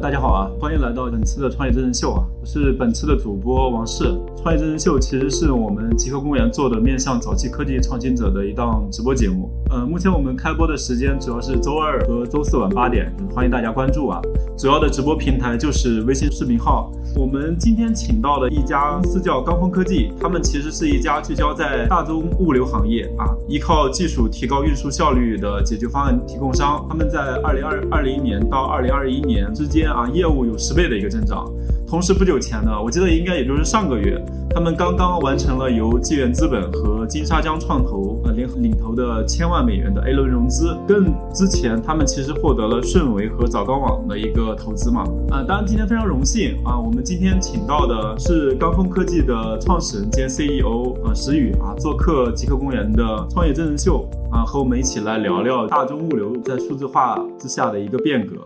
大家好啊，欢迎来到本次的创业真人秀啊，是本次的主播王世。创业真人秀其实是我们极客公园做的面向早期科技创新者的一档直播节目。呃，目前我们开播的时间主要是周二和周四晚八点，欢迎大家关注啊。主要的直播平台就是微信视频号。我们今天请到的一家公司叫钢峰科技，他们其实是一家聚焦在大宗物流行业啊，依靠技术提高运输效率的解决方案提供商。他们在二零二二零年到二零二一年之间。啊，业务有十倍的一个增长。同时，不久前呢，我记得应该也就是上个月，他们刚刚完成了由纪元资本和金沙江创投呃联合领投的千万美元的 A 轮融资。更之前，他们其实获得了顺为和早高网的一个投资嘛。啊，当然今天非常荣幸啊，我们今天请到的是高峰科技的创始人兼 CEO 啊石宇啊，做客极客公园的创业真人秀啊，和我们一起来聊聊大宗物流在数字化之下的一个变革。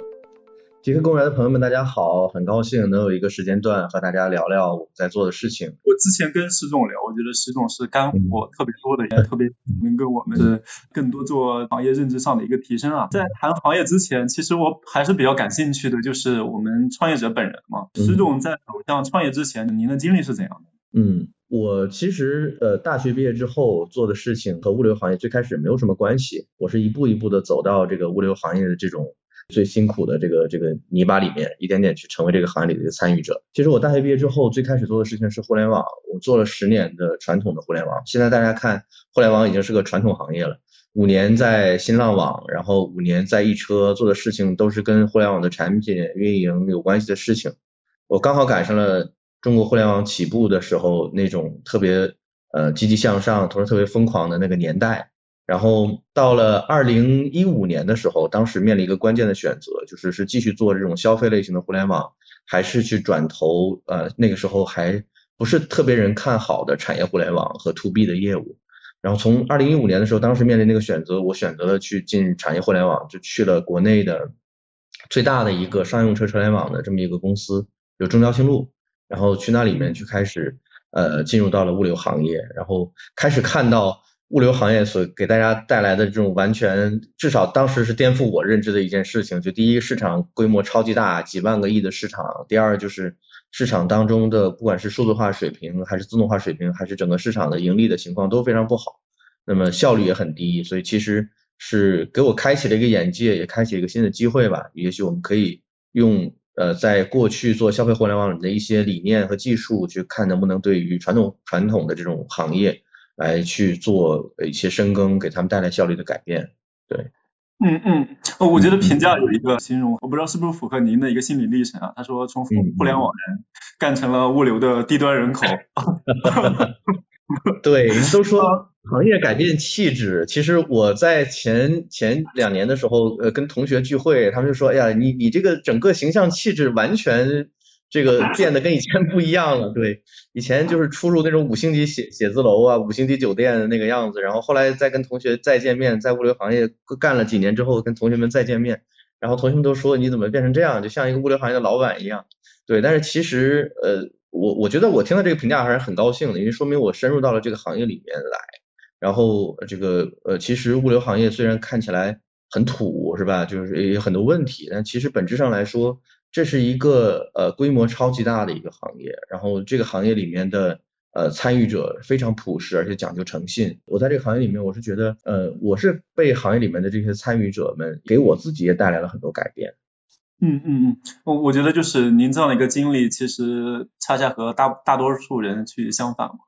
极客公园的朋友们，大家好，很高兴能有一个时间段和大家聊聊我们在做的事情。我之前跟石总聊，我觉得石总是干货特别多的，也特别能跟我们是更多做行业认知上的一个提升啊。在谈行业之前，其实我还是比较感兴趣的，就是我们创业者本人嘛。石总在走向创业之前，您的经历是怎样的？嗯，我其实呃大学毕业之后做的事情和物流行业最开始没有什么关系，我是一步一步的走到这个物流行业的这种。最辛苦的这个这个泥巴里面，一点点去成为这个行业里的一个参与者。其实我大学毕业之后，最开始做的事情是互联网，我做了十年的传统的互联网。现在大家看，互联网已经是个传统行业了。五年在新浪网，然后五年在易车，做的事情都是跟互联网的产品运营有关系的事情。我刚好赶上了中国互联网起步的时候那种特别呃积极向上，同时特别疯狂的那个年代。然后到了二零一五年的时候，当时面临一个关键的选择，就是是继续做这种消费类型的互联网，还是去转投呃那个时候还不是特别人看好的产业互联网和 to B 的业务。然后从二零一五年的时候，当时面临那个选择，我选择了去进产业互联网，就去了国内的最大的一个商用车车联网的这么一个公司，有中交新路，然后去那里面去开始呃进入到了物流行业，然后开始看到。物流行业所给大家带来的这种完全，至少当时是颠覆我认知的一件事情。就第一，市场规模超级大，几万个亿的市场；第二，就是市场当中的不管是数字化水平，还是自动化水平，还是整个市场的盈利的情况都非常不好，那么效率也很低。所以其实是给我开启了一个眼界，也开启了一个新的机会吧。也许我们可以用呃在过去做消费互联网的一些理念和技术，去看能不能对于传统传统的这种行业。来去做一些深耕，给他们带来效率的改变。对，嗯嗯，我觉得评价有一个形容，我不知道是不是符合您的一个心理历程啊。他说从互联网人干成了物流的低端人口。对，都说行业改变气质。其实我在前前两年的时候，呃，跟同学聚会，他们就说，哎呀，你你这个整个形象气质完全。这个变得跟以前不一样了，对，以前就是出入那种五星级写写字楼啊，五星级酒店的那个样子，然后后来再跟同学再见面，在物流行业干了几年之后，跟同学们再见面，然后同学们都说你怎么变成这样，就像一个物流行业的老板一样，对，但是其实呃，我我觉得我听到这个评价还是很高兴的，因为说明我深入到了这个行业里面来，然后这个呃，其实物流行业虽然看起来很土是吧，就是有很多问题，但其实本质上来说。这是一个呃规模超级大的一个行业，然后这个行业里面的呃参与者非常朴实，而且讲究诚信。我在这个行业里面，我是觉得呃我是被行业里面的这些参与者们给我自己也带来了很多改变。嗯嗯嗯，我我觉得就是您这样的一个经历，其实恰恰和大大多数人去相反嘛。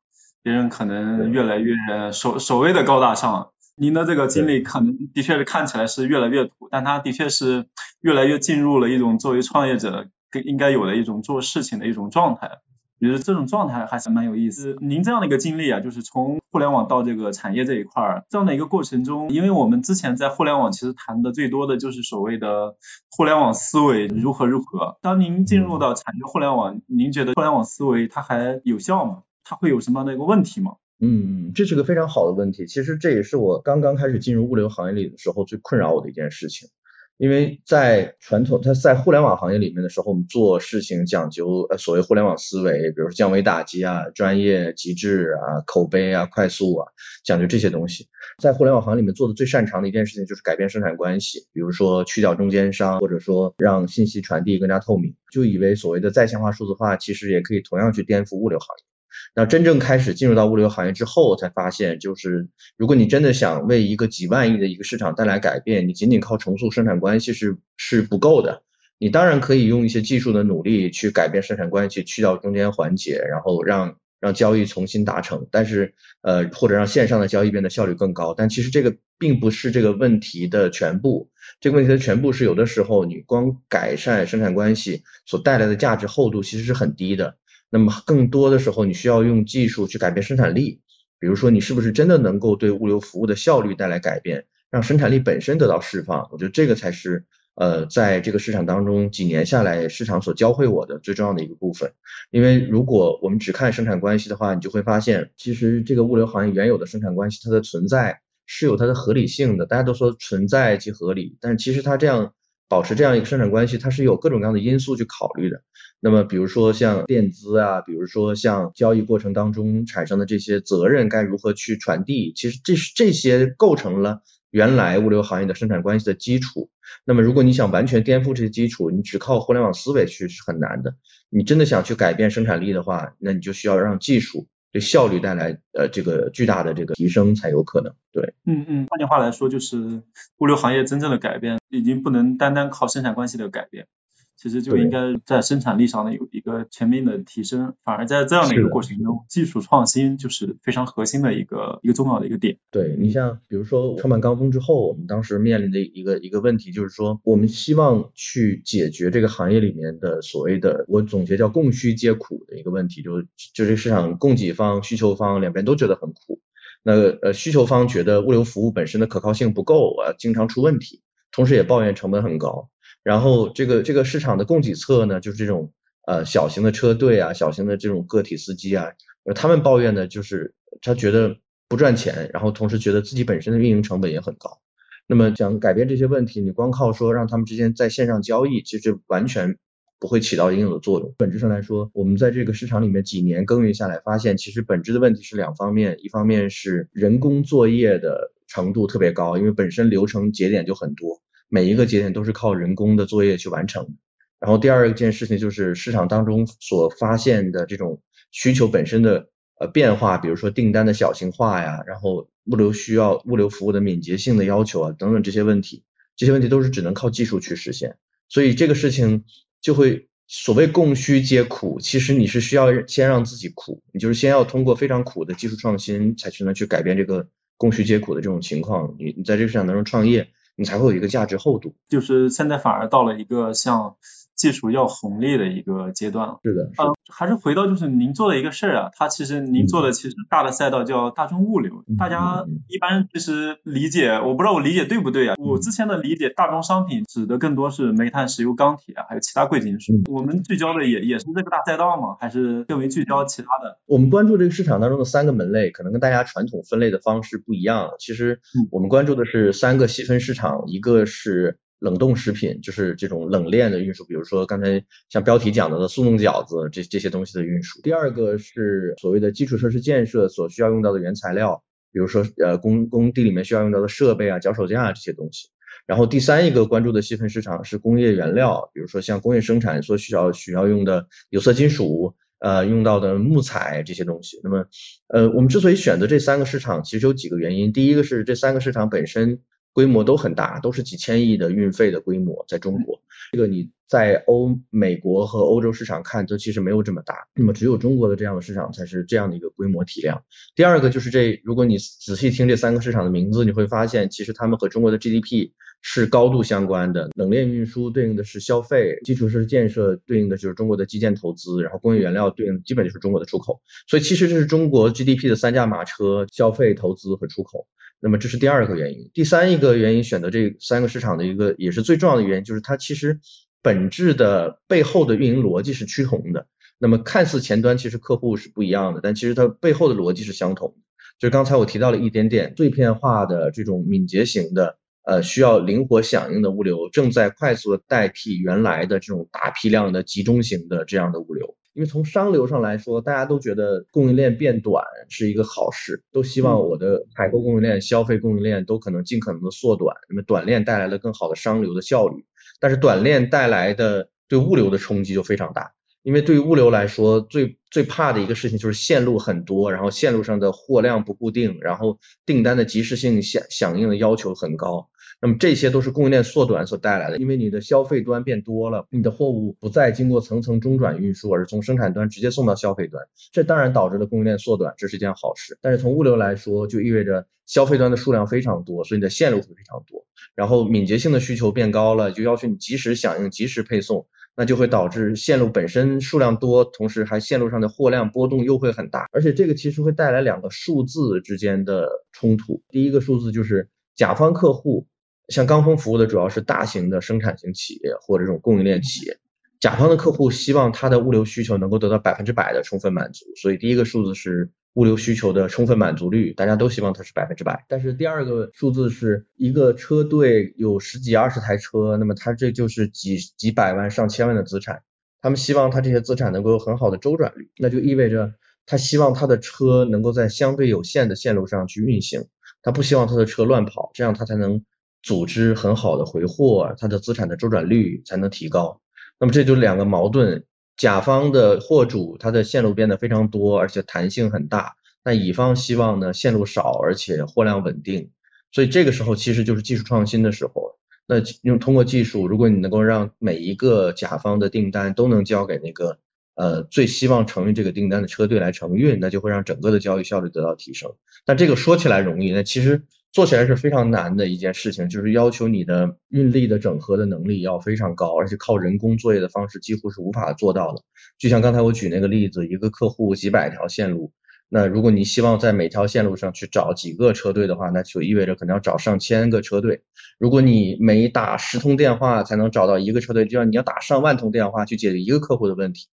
别人可能越来越所所谓的高大上。您的这个经历可能的确是看起来是越来越土，但它的确是越来越进入了一种作为创业者更应该有的一种做事情的一种状态。我觉得这种状态还是蛮有意思。您这样的一个经历啊，就是从互联网到这个产业这一块儿这样的一个过程中，因为我们之前在互联网其实谈的最多的就是所谓的互联网思维如何如何。当您进入到产业互联网，您觉得互联网思维它还有效吗？它会有什么样的一个问题吗？嗯，这是个非常好的问题。其实这也是我刚刚开始进入物流行业里的时候最困扰我的一件事情。因为在传统，它在互联网行业里面的时候，我们做事情讲究呃所谓互联网思维，比如说降维打击啊、专业极致啊、口碑啊、快速啊，讲究这些东西。在互联网行业里面做的最擅长的一件事情就是改变生产关系，比如说去掉中间商，或者说让信息传递更加透明。就以为所谓的在线化、数字化，其实也可以同样去颠覆物流行业。那真正开始进入到物流行业之后，才发现，就是如果你真的想为一个几万亿的一个市场带来改变，你仅仅靠重塑生产关系是是不够的。你当然可以用一些技术的努力去改变生产关系，去掉中间环节，然后让让交易重新达成。但是呃，或者让线上的交易变得效率更高。但其实这个并不是这个问题的全部。这个问题的全部是有的时候你光改善生产关系所带来的价值厚度其实是很低的。那么更多的时候，你需要用技术去改变生产力，比如说你是不是真的能够对物流服务的效率带来改变，让生产力本身得到释放？我觉得这个才是呃，在这个市场当中几年下来，市场所教会我的最重要的一个部分。因为如果我们只看生产关系的话，你就会发现，其实这个物流行业原有的生产关系它的存在是有它的合理性的。大家都说存在即合理，但其实它这样。保持这样一个生产关系，它是有各种各样的因素去考虑的。那么，比如说像垫资啊，比如说像交易过程当中产生的这些责任该如何去传递，其实这是这些构成了原来物流行业的生产关系的基础。那么，如果你想完全颠覆这些基础，你只靠互联网思维去是很难的。你真的想去改变生产力的话，那你就需要让技术。对效率带来呃这个巨大的这个提升才有可能，对，嗯嗯，换句话来说就是物流行业真正的改变已经不能单单靠生产关系的改变。其实就应该在生产力上呢有一个全面的提升，反而在这样的一个过程中，技术创新就是非常核心的一个一个重要的一个点。对你像比如说创办高峰之后，我们当时面临的一个一个问题就是说，我们希望去解决这个行业里面的所谓的我总结叫供需皆苦的一个问题，就就这市场供给方、需求方两边都觉得很苦。那呃需求方觉得物流服务本身的可靠性不够啊，经常出问题，同时也抱怨成本很高。然后这个这个市场的供给侧呢，就是这种呃小型的车队啊，小型的这种个体司机啊，他们抱怨的就是他觉得不赚钱，然后同时觉得自己本身的运营成本也很高。那么想改变这些问题，你光靠说让他们之间在线上交易，其实完全不会起到应有的作用。本质上来说，我们在这个市场里面几年耕耘下来，发现其实本质的问题是两方面，一方面是人工作业的程度特别高，因为本身流程节点就很多。每一个节点都是靠人工的作业去完成，然后第二件事情就是市场当中所发现的这种需求本身的呃变化，比如说订单的小型化呀，然后物流需要物流服务的敏捷性的要求啊等等这些问题，这些问题都是只能靠技术去实现，所以这个事情就会所谓供需皆苦，其实你是需要先让自己苦，你就是先要通过非常苦的技术创新，才去能去改变这个供需皆苦的这种情况，你你在这个市场当中创业。你才会有一个价值厚度，就是现在反而到了一个像。技术要红利的一个阶段了。是的，嗯，还是回到就是您做的一个事儿啊，它其实您做的其实大的赛道叫大众物流，大家一般其实理解，我不知道我理解对不对啊？我之前的理解，大宗商品指的更多是煤炭、石油、钢铁啊，还有其他贵金属。我们聚焦的也也是这个大赛道吗？还是更为聚焦其他的？我们关注这个市场当中的三个门类，可能跟大家传统分类的方式不一样。其实我们关注的是三个细分市场，一个是。冷冻食品就是这种冷链的运输，比如说刚才像标题讲到的速冻饺子这这些东西的运输。第二个是所谓的基础设施建设所需要用到的原材料，比如说呃工工地里面需要用到的设备啊、脚手架啊这些东西。然后第三一个关注的细分市场是工业原料，比如说像工业生产所需要需要用的有色金属，呃用到的木材这些东西。那么呃我们之所以选择这三个市场，其实有几个原因。第一个是这三个市场本身。规模都很大，都是几千亿的运费的规模，在中国，这个你在欧美国和欧洲市场看，都其实没有这么大，那么只有中国的这样的市场才是这样的一个规模体量。第二个就是这，如果你仔细听这三个市场的名字，你会发现，其实他们和中国的 GDP 是高度相关的。冷链运输对应的是消费，基础设施建设对应的就是中国的基建投资，然后工业原料对应基本就是中国的出口。所以其实这是中国 GDP 的三驾马车：消费、投资和出口。那么这是第二个原因，第三一个原因选择这三个市场的一个也是最重要的原因，就是它其实本质的背后的运营逻辑是趋同的。那么看似前端其实客户是不一样的，但其实它背后的逻辑是相同。就是刚才我提到了一点点碎片化的这种敏捷型的呃需要灵活响应的物流，正在快速的代替原来的这种大批量的集中型的这样的物流。因为从商流上来说，大家都觉得供应链变短是一个好事，都希望我的采购供应链、消费供应链都可能尽可能的缩短。那么短链带来了更好的商流的效率，但是短链带来的对物流的冲击就非常大。因为对于物流来说，最最怕的一个事情就是线路很多，然后线路上的货量不固定，然后订单的及时性响响应的要求很高。那么这些都是供应链缩短所带来的，因为你的消费端变多了，你的货物不再经过层层中转运输，而是从生产端直接送到消费端，这当然导致了供应链缩短，这是件好事。但是从物流来说，就意味着消费端的数量非常多，所以你的线路会非常多，然后敏捷性的需求变高了，就要求你及时响应、及时配送。那就会导致线路本身数量多，同时还线路上的货量波动又会很大，而且这个其实会带来两个数字之间的冲突。第一个数字就是甲方客户，像钢峰服务的主要是大型的生产型企业或者这种供应链企业。甲方的客户希望他的物流需求能够得到百分之百的充分满足，所以第一个数字是物流需求的充分满足率，大家都希望它是百分之百。但是第二个数字是一个车队有十几二十台车，那么它这就是几几百万上千万的资产，他们希望他这些资产能够有很好的周转率，那就意味着他希望他的车能够在相对有限的线路上去运行，他不希望他的车乱跑，这样他才能组织很好的回货，它的资产的周转率才能提高。那么这就两个矛盾，甲方的货主他的线路变得非常多，而且弹性很大，那乙方希望呢线路少，而且货量稳定，所以这个时候其实就是技术创新的时候。那用通过技术，如果你能够让每一个甲方的订单都能交给那个呃最希望承运这个订单的车队来承运，那就会让整个的交易效率得到提升。但这个说起来容易，那其实。做起来是非常难的一件事情，就是要求你的运力的整合的能力要非常高，而且靠人工作业的方式几乎是无法做到的。就像刚才我举那个例子，一个客户几百条线路，那如果你希望在每条线路上去找几个车队的话，那就意味着可能要找上千个车队。如果你每打十通电话才能找到一个车队，就像你要打上万通电话去解决一个客户的问题。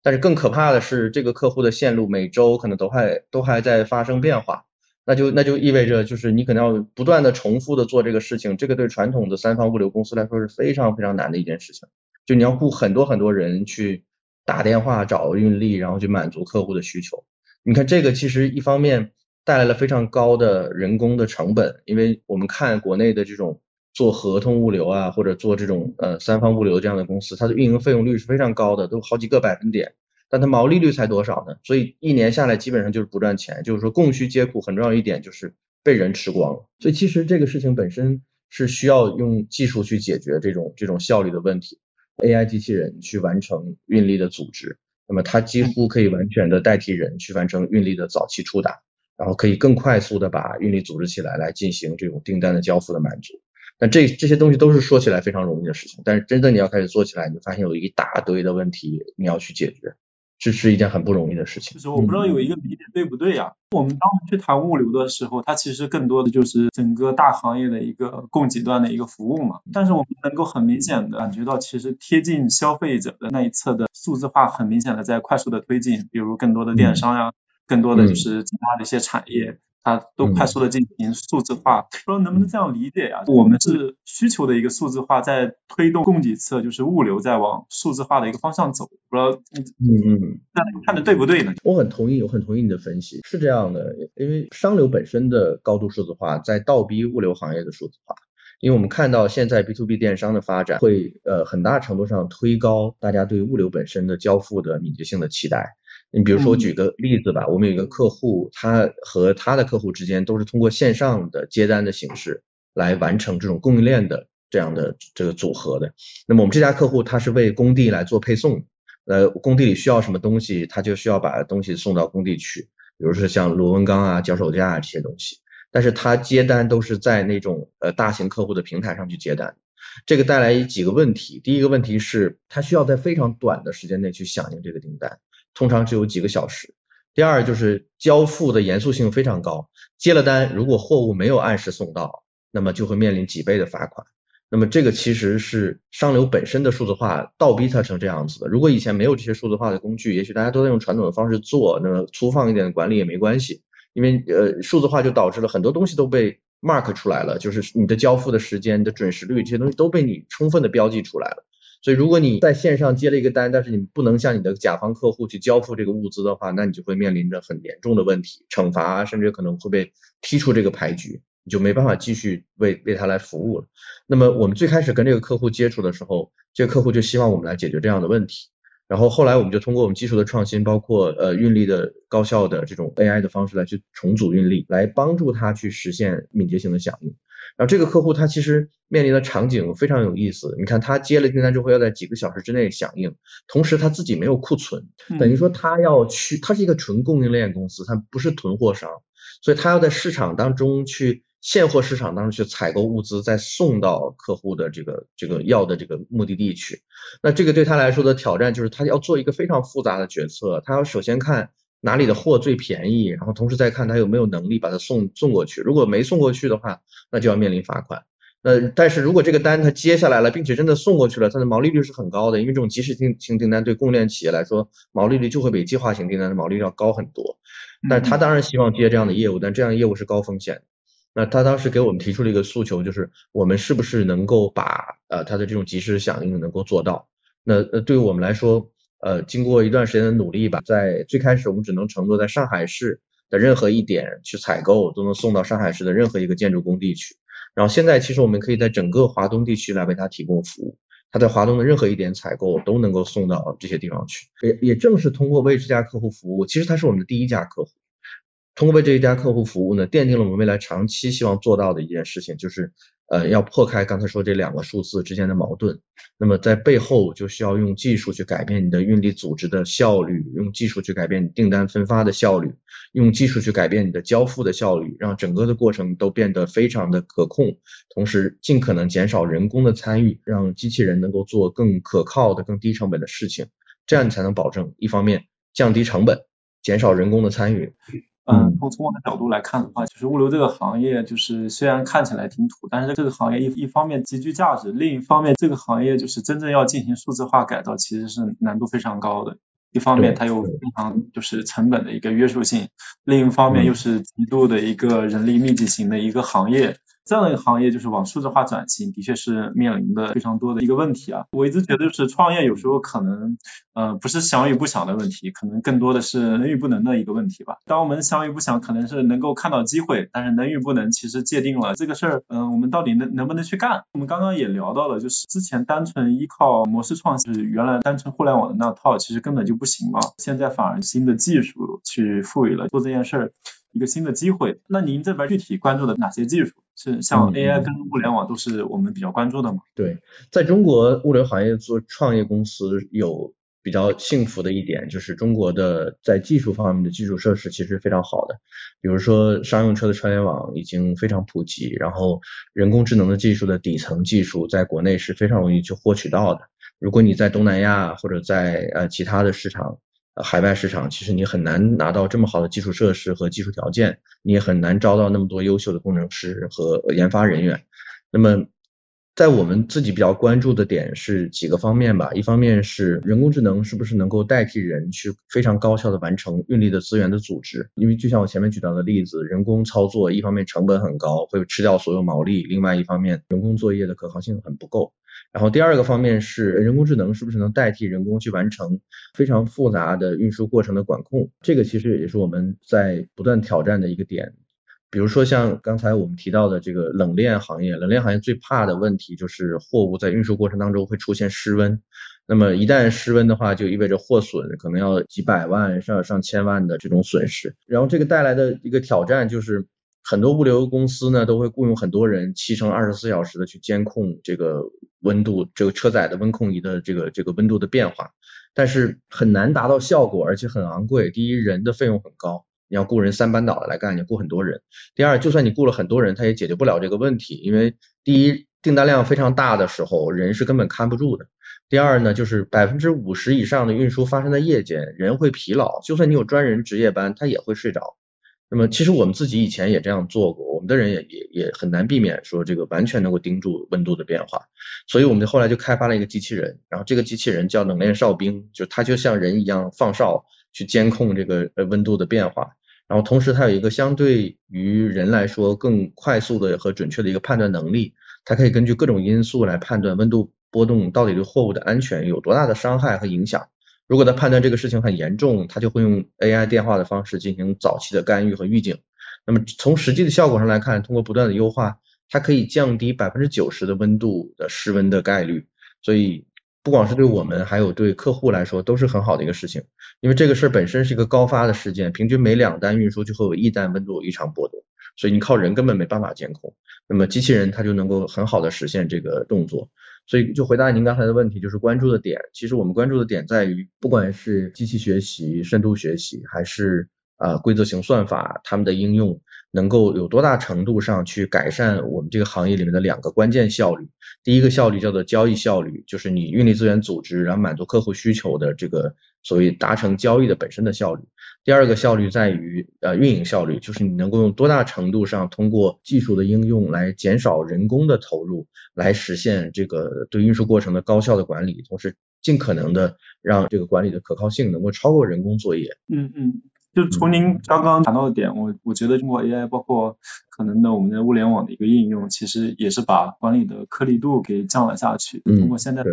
但是更可怕的是，这个客户的线路每周可能都还都还在发生变化。那就那就意味着，就是你可能要不断的重复的做这个事情，这个对传统的三方物流公司来说是非常非常难的一件事情。就你要雇很多很多人去打电话找运力，然后去满足客户的需求。你看这个其实一方面带来了非常高的人工的成本，因为我们看国内的这种做合同物流啊，或者做这种呃三方物流这样的公司，它的运营费用率是非常高的，都好几个百分点。但它毛利率才多少呢？所以一年下来基本上就是不赚钱。就是说供需皆苦，很重要一点就是被人吃光了。所以其实这个事情本身是需要用技术去解决这种这种效率的问题。AI 机器人去完成运力的组织，那么它几乎可以完全的代替人去完成运力的早期触达，然后可以更快速的把运力组织起来，来进行这种订单的交付的满足。那这这些东西都是说起来非常容易的事情，但是真的你要开始做起来，你就发现有一大堆的问题你要去解决。这是一件很不容易的事情。就是我不知道有一个理解对不对呀？我们当时去谈物流的时候，它其实更多的就是整个大行业的一个供给端的一个服务嘛。但是我们能够很明显的感觉到，其实贴近消费者的那一侧的数字化，很明显的在快速的推进。比如更多的电商呀，更多的就是其他的一些产业。它都快速的进行数字化，不知道能不能这样理解呀？我们是需求的一个数字化，在推动供给侧，就是物流在往数字化的一个方向走。不知道，嗯嗯，那看的对不对呢？我很同意，我很同意你的分析，是这样的，因为商流本身的高度数字化，在倒逼物流行业的数字化。因为我们看到现在 B to B 电商的发展，会呃很大程度上推高大家对物流本身的交付的敏捷性的期待。你比如说，我举个例子吧，我们有一个客户，他和他的客户之间都是通过线上的接单的形式来完成这种供应链的这样的这个组合的。那么我们这家客户他是为工地来做配送，呃，工地里需要什么东西，他就需要把东西送到工地去，比如说像螺纹钢啊、脚手架啊这些东西。但是他接单都是在那种呃大型客户的平台上去接单，这个带来几个问题。第一个问题是，他需要在非常短的时间内去响应这个订单。通常只有几个小时。第二就是交付的严肃性非常高，接了单如果货物没有按时送到，那么就会面临几倍的罚款。那么这个其实是商流本身的数字化倒逼它成这样子的。如果以前没有这些数字化的工具，也许大家都在用传统的方式做，那么粗放一点的管理也没关系。因为呃数字化就导致了很多东西都被 mark 出来了，就是你的交付的时间、你的准时率这些东西都被你充分的标记出来了。所以如果你在线上接了一个单，但是你不能向你的甲方客户去交付这个物资的话，那你就会面临着很严重的问题，惩罚甚至可能会被踢出这个牌局，你就没办法继续为为他来服务了。那么我们最开始跟这个客户接触的时候，这个客户就希望我们来解决这样的问题。然后后来我们就通过我们技术的创新，包括呃运力的高效的这种 AI 的方式来去重组运力，来帮助他去实现敏捷性的响应。然后这个客户他其实面临的场景非常有意思，你看他接了订单之后要在几个小时之内响应，同时他自己没有库存，等于说他要去，他是一个纯供应链公司，他不是囤货商，所以他要在市场当中去。现货市场当中去采购物资，再送到客户的这个这个要的这个目的地去。那这个对他来说的挑战就是，他要做一个非常复杂的决策。他要首先看哪里的货最便宜，然后同时再看他有没有能力把它送送过去。如果没送过去的话，那就要面临罚款。那但是如果这个单他接下来了，并且真的送过去了，它的毛利率是很高的，因为这种即时性性订单对供应链企业来说，毛利率就会比计划型订单的毛利率要高很多。但他当然希望接这样的业务，但这样的业务是高风险。那他当时给我们提出了一个诉求，就是我们是不是能够把呃他的这种及时响应能够做到？那呃对于我们来说，呃经过一段时间的努力吧，在最开始我们只能承诺在上海市的任何一点去采购，都能送到上海市的任何一个建筑工地去。然后现在其实我们可以在整个华东地区来为他提供服务，他在华东的任何一点采购都能够送到这些地方去。也也正是通过为这家客户服务，其实他是我们的第一家客户。通过为这一家客户服务呢，奠定了我们未来长期希望做到的一件事情，就是呃要破开刚才说这两个数字之间的矛盾。那么在背后就需要用技术去改变你的运力组织的效率，用技术去改变订单分发的效率，用技术去改变你的交付的效率，让整个的过程都变得非常的可控，同时尽可能减少人工的参与，让机器人能够做更可靠的、更低成本的事情，这样才能保证一方面降低成本，减少人工的参与。嗯，从从我的角度来看的话，就是物流这个行业，就是虽然看起来挺土，但是这个行业一一方面极具价值，另一方面这个行业就是真正要进行数字化改造，其实是难度非常高的。一方面它有非常就是成本的一个约束性，另一方面又是极度的一个人力密集型的一个行业。这样的一个行业就是往数字化转型，的确是面临的非常多的一个问题啊。我一直觉得就是创业有时候可能，呃，不是想与不想的问题，可能更多的是能与不能的一个问题吧。当我们想与不想，可能是能够看到机会，但是能与不能其实界定了这个事儿，嗯，我们到底能能不能去干？我们刚刚也聊到了，就是之前单纯依靠模式创新，原来单纯互联网的那套，其实根本就不行嘛。现在反而新的技术去赋予了做这件事儿。一个新的机会，那您这边具体关注的哪些技术？是像 AI 跟物联网都是我们比较关注的吗？对，在中国物流行业做创业公司有比较幸福的一点，就是中国的在技术方面的基础设施其实非常好的，比如说商用车的车联网已经非常普及，然后人工智能的技术的底层技术在国内是非常容易去获取到的。如果你在东南亚或者在呃其他的市场。海外市场其实你很难拿到这么好的基础设施和技术条件，你也很难招到那么多优秀的工程师和研发人员。那么，在我们自己比较关注的点是几个方面吧，一方面是人工智能是不是能够代替人去非常高效的完成运力的资源的组织？因为就像我前面举到的例子，人工操作一方面成本很高，会吃掉所有毛利；另外一方面，人工作业的可靠性很不够。然后第二个方面是人工智能是不是能代替人工去完成非常复杂的运输过程的管控？这个其实也是我们在不断挑战的一个点。比如说像刚才我们提到的这个冷链行业，冷链行业最怕的问题就是货物在运输过程当中会出现失温。那么一旦失温的话，就意味着货损可能要几百万上上千万的这种损失。然后这个带来的一个挑战就是。很多物流公司呢都会雇佣很多人，七乘二十四小时的去监控这个温度，这个车载的温控仪的这个这个温度的变化，但是很难达到效果，而且很昂贵。第一，人的费用很高，你要雇人三班倒的来干，你雇很多人。第二，就算你雇了很多人，他也解决不了这个问题，因为第一，订单量非常大的时候，人是根本看不住的。第二呢，就是百分之五十以上的运输发生在夜间，人会疲劳，就算你有专人值夜班，他也会睡着。那么其实我们自己以前也这样做过，我们的人也也也很难避免说这个完全能够盯住温度的变化，所以我们后来就开发了一个机器人，然后这个机器人叫冷链哨兵，就它就像人一样放哨去监控这个呃温度的变化，然后同时它有一个相对于人来说更快速的和准确的一个判断能力，它可以根据各种因素来判断温度波动到底对货物的安全有多大的伤害和影响。如果他判断这个事情很严重，他就会用 AI 电话的方式进行早期的干预和预警。那么从实际的效果上来看，通过不断的优化，它可以降低百分之九十的温度的失温的概率。所以不光是对我们，还有对客户来说都是很好的一个事情。因为这个事儿本身是一个高发的事件，平均每两单运输就会有一单温度异常波动，所以你靠人根本没办法监控。那么机器人它就能够很好的实现这个动作。所以就回答您刚才的问题，就是关注的点，其实我们关注的点在于，不管是机器学习、深度学习，还是呃规则型算法，它们的应用能够有多大程度上去改善我们这个行业里面的两个关键效率。第一个效率叫做交易效率，就是你运力资源组织，然后满足客户需求的这个所谓达成交易的本身的效率。第二个效率在于呃运营效率，就是你能够用多大程度上通过技术的应用来减少人工的投入，来实现这个对运输过程的高效的管理，同时尽可能的让这个管理的可靠性能够超过人工作业。嗯嗯，就从您刚刚谈到的点，我我觉得通过 AI，包括可能的我们的物联网的一个应用，其实也是把管理的颗粒度给降了下去。嗯，通过现在的。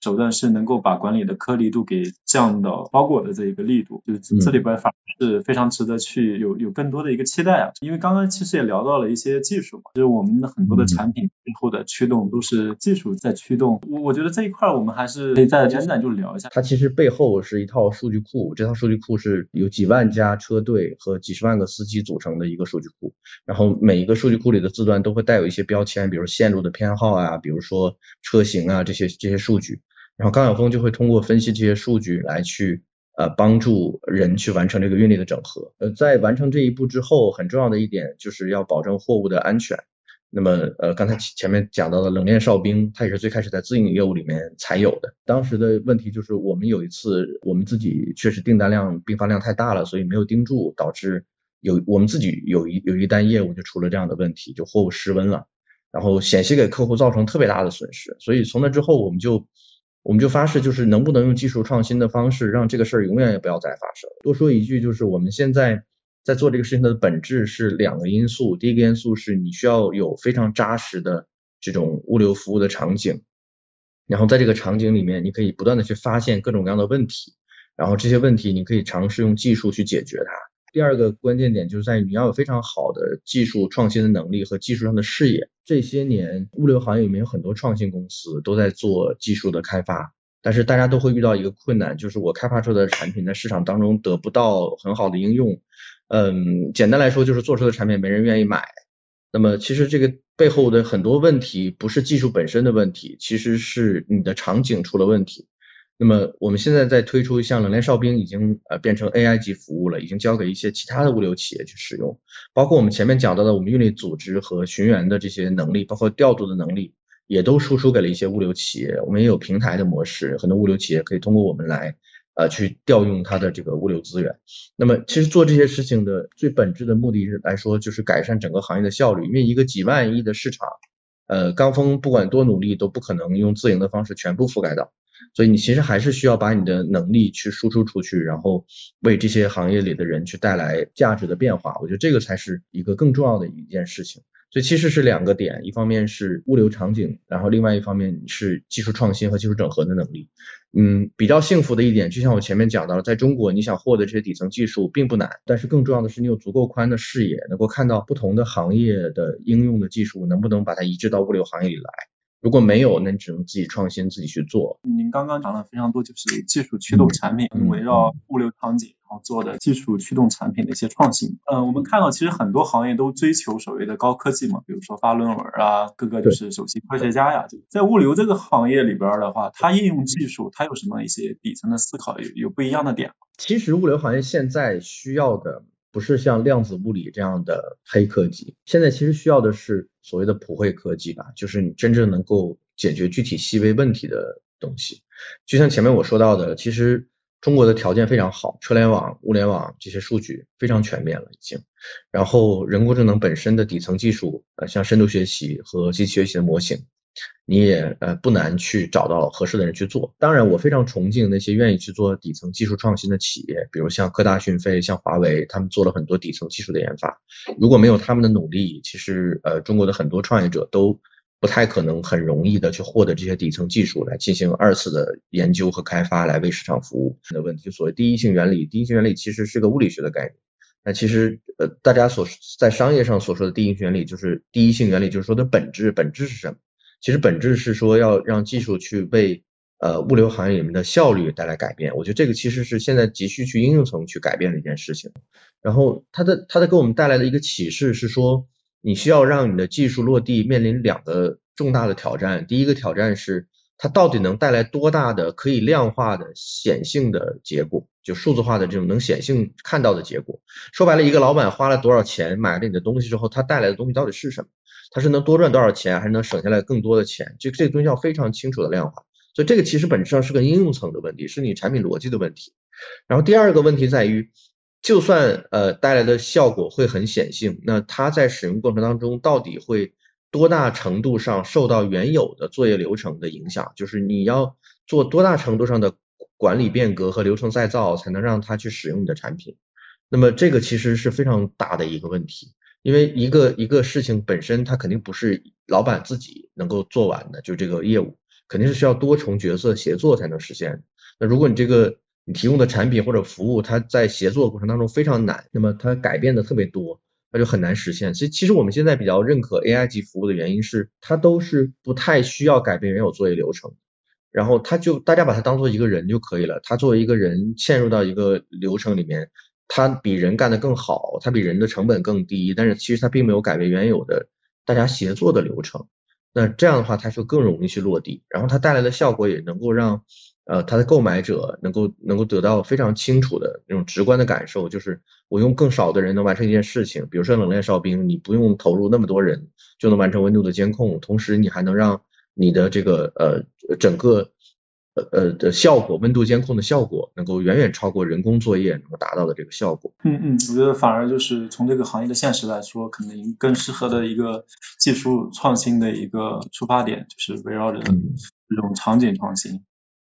手段是能够把管理的颗粒度给降到包裹的这一个力度，就是这里边反是非常值得去有有更多的一个期待啊。因为刚刚其实也聊到了一些技术嘛，就是我们的很多的产品背后的驱动都是技术在驱动。我我觉得这一块我们还是可以再简短就聊一下。它其实背后是一套数据库，这套数据库是有几万家车队和几十万个司机组成的一个数据库，然后每一个数据库里的字段都会带有一些标签，比如线路的偏好啊，比如说车型啊这些这些数据。然后，高晓峰就会通过分析这些数据来去呃帮助人去完成这个运力的整合。呃，在完成这一步之后，很重要的一点就是要保证货物的安全。那么，呃，刚才前面讲到的冷链哨兵，它也是最开始在自营业务里面才有的。当时的问题就是，我们有一次我们自己确实订单量并发量太大了，所以没有盯住，导致有我们自己有一有一单业务就出了这样的问题，就货物失温了，然后险些给客户造成特别大的损失。所以从那之后，我们就我们就发誓，就是能不能用技术创新的方式，让这个事儿永远也不要再发生。多说一句，就是我们现在在做这个事情的本质是两个因素。第一个因素是你需要有非常扎实的这种物流服务的场景，然后在这个场景里面，你可以不断的去发现各种各样的问题，然后这些问题你可以尝试用技术去解决它。第二个关键点就是在于你要有非常好的技术创新的能力和技术上的视野。这些年，物流行业里面有很多创新公司都在做技术的开发，但是大家都会遇到一个困难，就是我开发出的产品在市场当中得不到很好的应用。嗯，简单来说就是做出的产品没人愿意买。那么其实这个背后的很多问题不是技术本身的问题，其实是你的场景出了问题。那么我们现在在推出像冷链哨兵，已经呃变成 AI 级服务了，已经交给一些其他的物流企业去使用。包括我们前面讲到的，我们运力组织和寻源的这些能力，包括调度的能力，也都输出给了一些物流企业。我们也有平台的模式，很多物流企业可以通过我们来呃去调用它的这个物流资源。那么其实做这些事情的最本质的目的是来说，就是改善整个行业的效率，因为一个几万亿的市场，呃，刚峰不管多努力都不可能用自营的方式全部覆盖到。所以你其实还是需要把你的能力去输出出去，然后为这些行业里的人去带来价值的变化。我觉得这个才是一个更重要的一件事情。所以其实是两个点，一方面是物流场景，然后另外一方面是技术创新和技术整合的能力。嗯，比较幸福的一点，就像我前面讲到了，在中国你想获得这些底层技术并不难，但是更重要的是你有足够宽的视野，能够看到不同的行业的应用的技术能不能把它移植到物流行业里来。如果没有，那你只能自己创新，自己去做。您刚刚讲了非常多，就是技术驱动产品，围绕物流场景然后做的技术驱动产品的一些创新。呃，我们看到其实很多行业都追求所谓的高科技嘛，比如说发论文啊，各个就是首席科学家呀。在物流这个行业里边的话，它应用技术，它有什么一些底层的思考，有有不一样的点吗？其实物流行业现在需要的。不是像量子物理这样的黑科技，现在其实需要的是所谓的普惠科技吧，就是你真正能够解决具体细微问题的东西。就像前面我说到的，其实中国的条件非常好，车联网、物联网这些数据非常全面了已经。然后人工智能本身的底层技术，呃，像深度学习和机器学习的模型你也呃不难去找到合适的人去做。当然，我非常崇敬那些愿意去做底层技术创新的企业，比如像科大讯飞、像华为，他们做了很多底层技术的研发。如果没有他们的努力，其实呃中国的很多创业者都不太可能很容易的去获得这些底层技术来进行二次的研究和开发，来为市场服务的问题。所谓第一性原理，第一性原理其实是个物理学的概念。那其实呃大家所在商业上所说的第一性原理，就是第一性原理，就是说的本质，本质是什么？其实本质是说要让技术去为呃物流行业里面的效率带来改变，我觉得这个其实是现在急需去应用层去改变的一件事情。然后它的它的给我们带来的一个启示是说，你需要让你的技术落地面临两个重大的挑战。第一个挑战是它到底能带来多大的可以量化的显性的结果，就数字化的这种能显性看到的结果。说白了，一个老板花了多少钱买了你的东西之后，他带来的东西到底是什么？它是能多赚多少钱，还是能省下来更多的钱？这这个东西要非常清楚的量化，所以这个其实本质上是个应用层的问题，是你产品逻辑的问题。然后第二个问题在于，就算呃带来的效果会很显性，那它在使用过程当中到底会多大程度上受到原有的作业流程的影响？就是你要做多大程度上的管理变革和流程再造，才能让它去使用你的产品？那么这个其实是非常大的一个问题。因为一个一个事情本身，它肯定不是老板自己能够做完的，就这个业务肯定是需要多重角色协作才能实现。那如果你这个你提供的产品或者服务，它在协作过程当中非常难，那么它改变的特别多，那就很难实现。其实，其实我们现在比较认可 AI 级服务的原因是，它都是不太需要改变原有作业流程，然后它就大家把它当做一个人就可以了，它作为一个人嵌入到一个流程里面。它比人干得更好，它比人的成本更低，但是其实它并没有改变原有的大家协作的流程。那这样的话，它就更容易去落地，然后它带来的效果也能够让呃它的购买者能够能够得到非常清楚的那种直观的感受，就是我用更少的人能完成一件事情，比如说冷链哨兵，你不用投入那么多人就能完成温度的监控，同时你还能让你的这个呃整个。呃呃的效果，温度监控的效果能够远远超过人工作业能够达到的这个效果。嗯嗯，我觉得反而就是从这个行业的现实来说，可能更适合的一个技术创新的一个出发点，就是围绕着这种场景创新，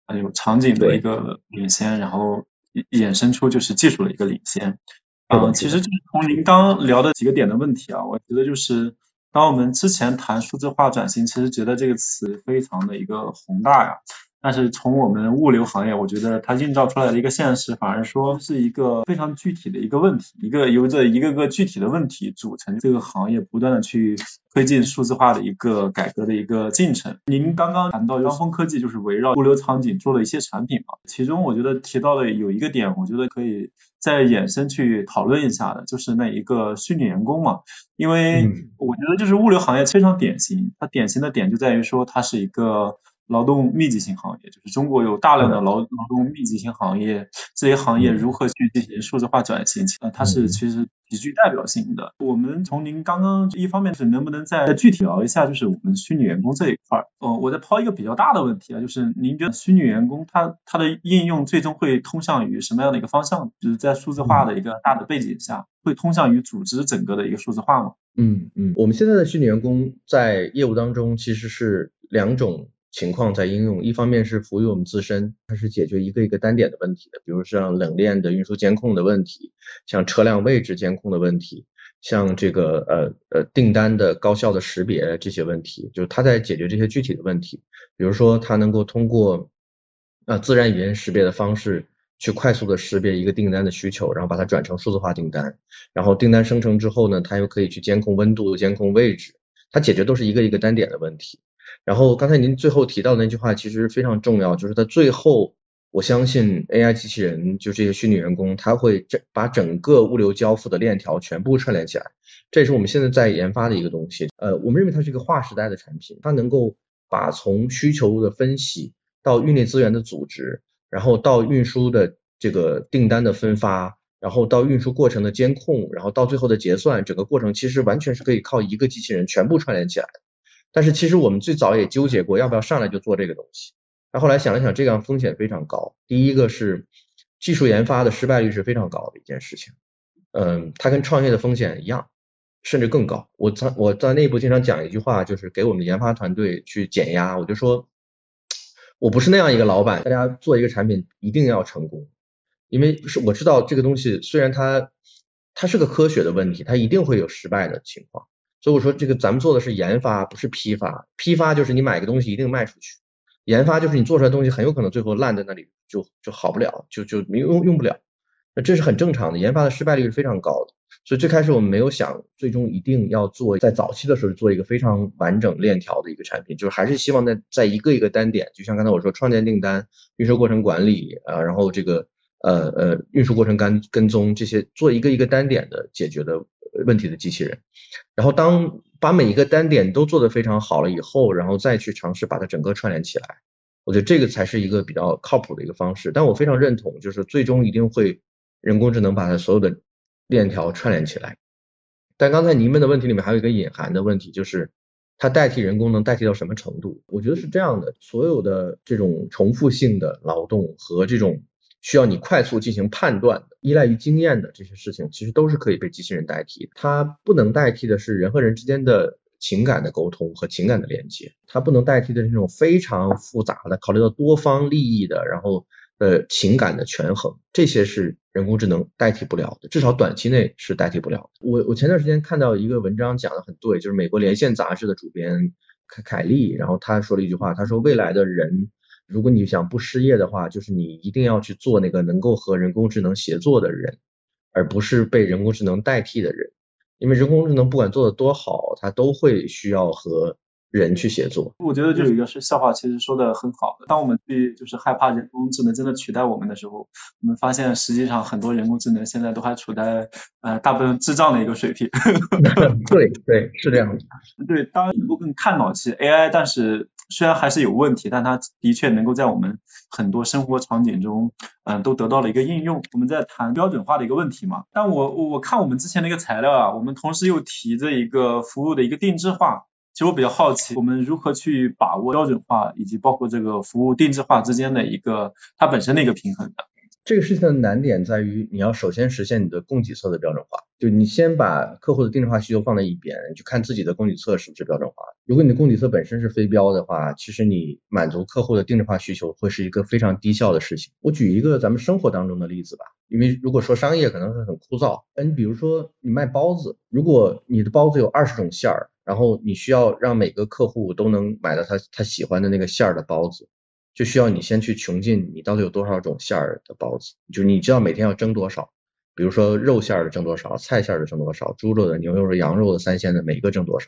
还有场景的一个领先，然后衍生出就是技术的一个领先。嗯，其实就是从您刚聊的几个点的问题啊，我觉得就是当我们之前谈数字化转型，其实觉得这个词非常的一个宏大呀。但是从我们物流行业，我觉得它映照出来的一个现实，反而说是一个非常具体的一个问题，一个由着一个个具体的问题组成这个行业不断的去推进数字化的一个改革的一个进程。您刚刚谈到高峰科技就是围绕物流场景做了一些产品嘛，其中我觉得提到的有一个点，我觉得可以再衍生去讨论一下的，就是那一个虚拟员工嘛，因为我觉得就是物流行业非常典型，它典型的点就在于说它是一个。劳动密集型行业就是中国有大量的劳劳动密集型行业，这些行业如何去进行数字化转型？呃，它是其实极具代表性的。我们从您刚刚一方面是能不能再具体聊一下，就是我们虚拟员工这一块儿？呃，我再抛一个比较大的问题啊，就是您觉得虚拟员工它它的应用最终会通向于什么样的一个方向？就是在数字化的一个大的背景下，会通向于组织整个的一个数字化吗？嗯嗯，我们现在的虚拟员工在业务当中其实是两种。情况在应用，一方面是服务于我们自身，它是解决一个一个单点的问题的，比如像冷链的运输监控的问题，像车辆位置监控的问题，像这个呃呃订单的高效的识别这些问题，就是它在解决这些具体的问题。比如说，它能够通过呃自然语言识别的方式，去快速的识别一个订单的需求，然后把它转成数字化订单，然后订单生成之后呢，它又可以去监控温度、监控位置，它解决都是一个一个单点的问题。然后刚才您最后提到的那句话其实非常重要，就是它最后，我相信 AI 机器人就这些虚拟员工，它会整把整个物流交付的链条全部串联起来，这也是我们现在在研发的一个东西。呃，我们认为它是一个划时代的产品，它能够把从需求的分析到运力资源的组织，然后到运输的这个订单的分发，然后到运输过程的监控，然后到最后的结算，整个过程其实完全是可以靠一个机器人全部串联起来的。但是其实我们最早也纠结过，要不要上来就做这个东西。但后来想了想，这样风险非常高。第一个是技术研发的失败率是非常高的一件事情。嗯，它跟创业的风险一样。甚至更高。我在我在内部经常讲一句话，就是给我们研发团队去减压。我就说，我不是那样一个老板，大家做一个产品一定要成功，因为是我知道这个东西虽然它它是个科学的问题，它一定会有失败的情况。所以我说这个咱们做的是研发，不是批发。批发就是你买个东西一定卖出去，研发就是你做出来东西很有可能最后烂在那里，就就好不了，就就用用不了。那这是很正常的，研发的失败率是非常高的。所以最开始我们没有想最终一定要做在早期的时候做一个非常完整链条的一个产品，就是还是希望在在一个一个单点，就像刚才我说创建订单、运输过程管理啊，然后这个呃呃运输过程跟跟踪这些做一个一个单点的解决的问题的机器人。然后当把每一个单点都做得非常好了以后，然后再去尝试把它整个串联起来，我觉得这个才是一个比较靠谱的一个方式。但我非常认同，就是最终一定会人工智能把它所有的链条串联起来。但刚才您问的问题里面还有一个隐含的问题，就是它代替人工能代替到什么程度？我觉得是这样的，所有的这种重复性的劳动和这种需要你快速进行判断的、依赖于经验的这些事情，其实都是可以被机器人代替。它不能代替的是人和人之间的情感的沟通和情感的连接，它不能代替的是那种非常复杂的、考虑到多方利益的，然后呃情感的权衡，这些是人工智能代替不了的，至少短期内是代替不了。我我前段时间看到一个文章讲的很对，就是美国连线杂志的主编凯凯利，然后他说了一句话，他说未来的人。如果你想不失业的话，就是你一定要去做那个能够和人工智能协作的人，而不是被人工智能代替的人。因为人工智能不管做的多好，它都会需要和人去协作。我觉得就有一个是笑话，其实说的很好的。当我们去就是害怕人工智能真的取代我们的时候，我们发现实际上很多人工智能现在都还处在呃大部分智障的一个水平。对对，是这样的。对，当然能够更看到，其实 AI，但是。虽然还是有问题，但它的确能够在我们很多生活场景中，嗯，都得到了一个应用。我们在谈标准化的一个问题嘛，但我我看我们之前的一个材料啊，我们同时又提着一个服务的一个定制化。其实我比较好奇，我们如何去把握标准化以及包括这个服务定制化之间的一个它本身的一个平衡的。这个事情的难点在于，你要首先实现你的供给侧的标准化，就你先把客户的定制化需求放在一边，去看自己的供给侧是不是标准化。如果你的供给侧本身是非标的话，其实你满足客户的定制化需求会是一个非常低效的事情。我举一个咱们生活当中的例子吧，因为如果说商业可能会很枯燥。嗯，比如说你卖包子，如果你的包子有二十种馅儿，然后你需要让每个客户都能买到他他喜欢的那个馅儿的包子。就需要你先去穷尽你到底有多少种馅儿的包子，就你知道每天要蒸多少，比如说肉馅儿的蒸多少，菜馅儿的蒸多少，猪肉的、牛肉的、羊肉的、三鲜的，每个蒸多少。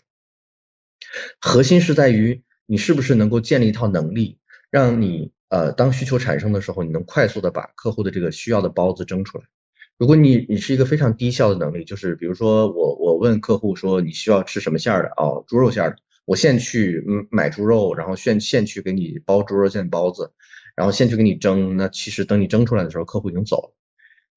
核心是在于你是不是能够建立一套能力，让你呃当需求产生的时候，你能快速的把客户的这个需要的包子蒸出来。如果你你是一个非常低效的能力，就是比如说我我问客户说你需要吃什么馅儿的哦，猪肉馅儿的。我现去买猪肉，然后现现去给你包猪肉馅包子，然后现去给你蒸。那其实等你蒸出来的时候，客户已经走了。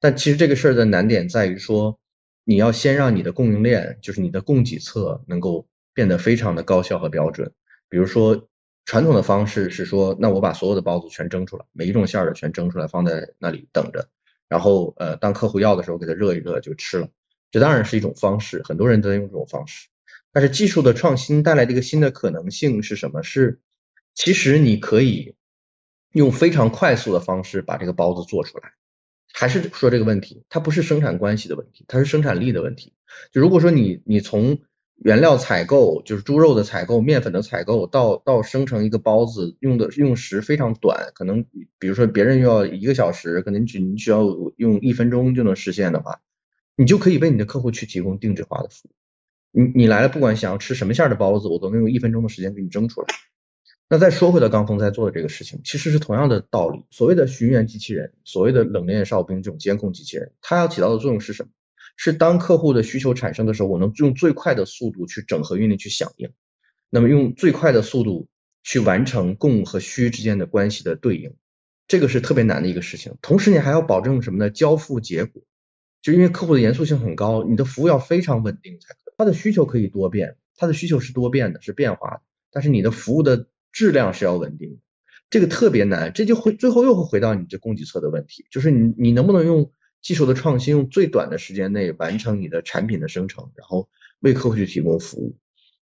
但其实这个事儿的难点在于说，你要先让你的供应链，就是你的供给侧能够变得非常的高效和标准。比如说传统的方式是说，那我把所有的包子全蒸出来，每一种馅儿的全蒸出来，放在那里等着，然后呃当客户要的时候给他热一热就吃了。这当然是一种方式，很多人都在用这种方式。但是技术的创新带来的一个新的可能性是什么？是其实你可以用非常快速的方式把这个包子做出来。还是说这个问题，它不是生产关系的问题，它是生产力的问题。就如果说你你从原料采购，就是猪肉的采购、面粉的采购，到到生成一个包子，用的用时非常短，可能比如说别人要一个小时，可能只需要用一分钟就能实现的话，你就可以为你的客户去提供定制化的服务。你你来了，不管想要吃什么馅的包子，我都能用一分钟的时间给你蒸出来。那再说回到刚峰在做的这个事情，其实是同样的道理。所谓的寻源机器人，所谓的冷链哨兵这种监控机器人，它要起到的作用是什么？是当客户的需求产生的时候，我能用最快的速度去整合运力去响应，那么用最快的速度去完成供和需之间的关系的对应，这个是特别难的一个事情。同时你还要保证什么呢？交付结果，就因为客户的严肃性很高，你的服务要非常稳定才可。他的需求可以多变，他的需求是多变的，是变化的，但是你的服务的质量是要稳定的，这个特别难，这就会最后又会回到你这供给侧的问题，就是你你能不能用技术的创新，用最短的时间内完成你的产品的生成，然后为客户去提供服务。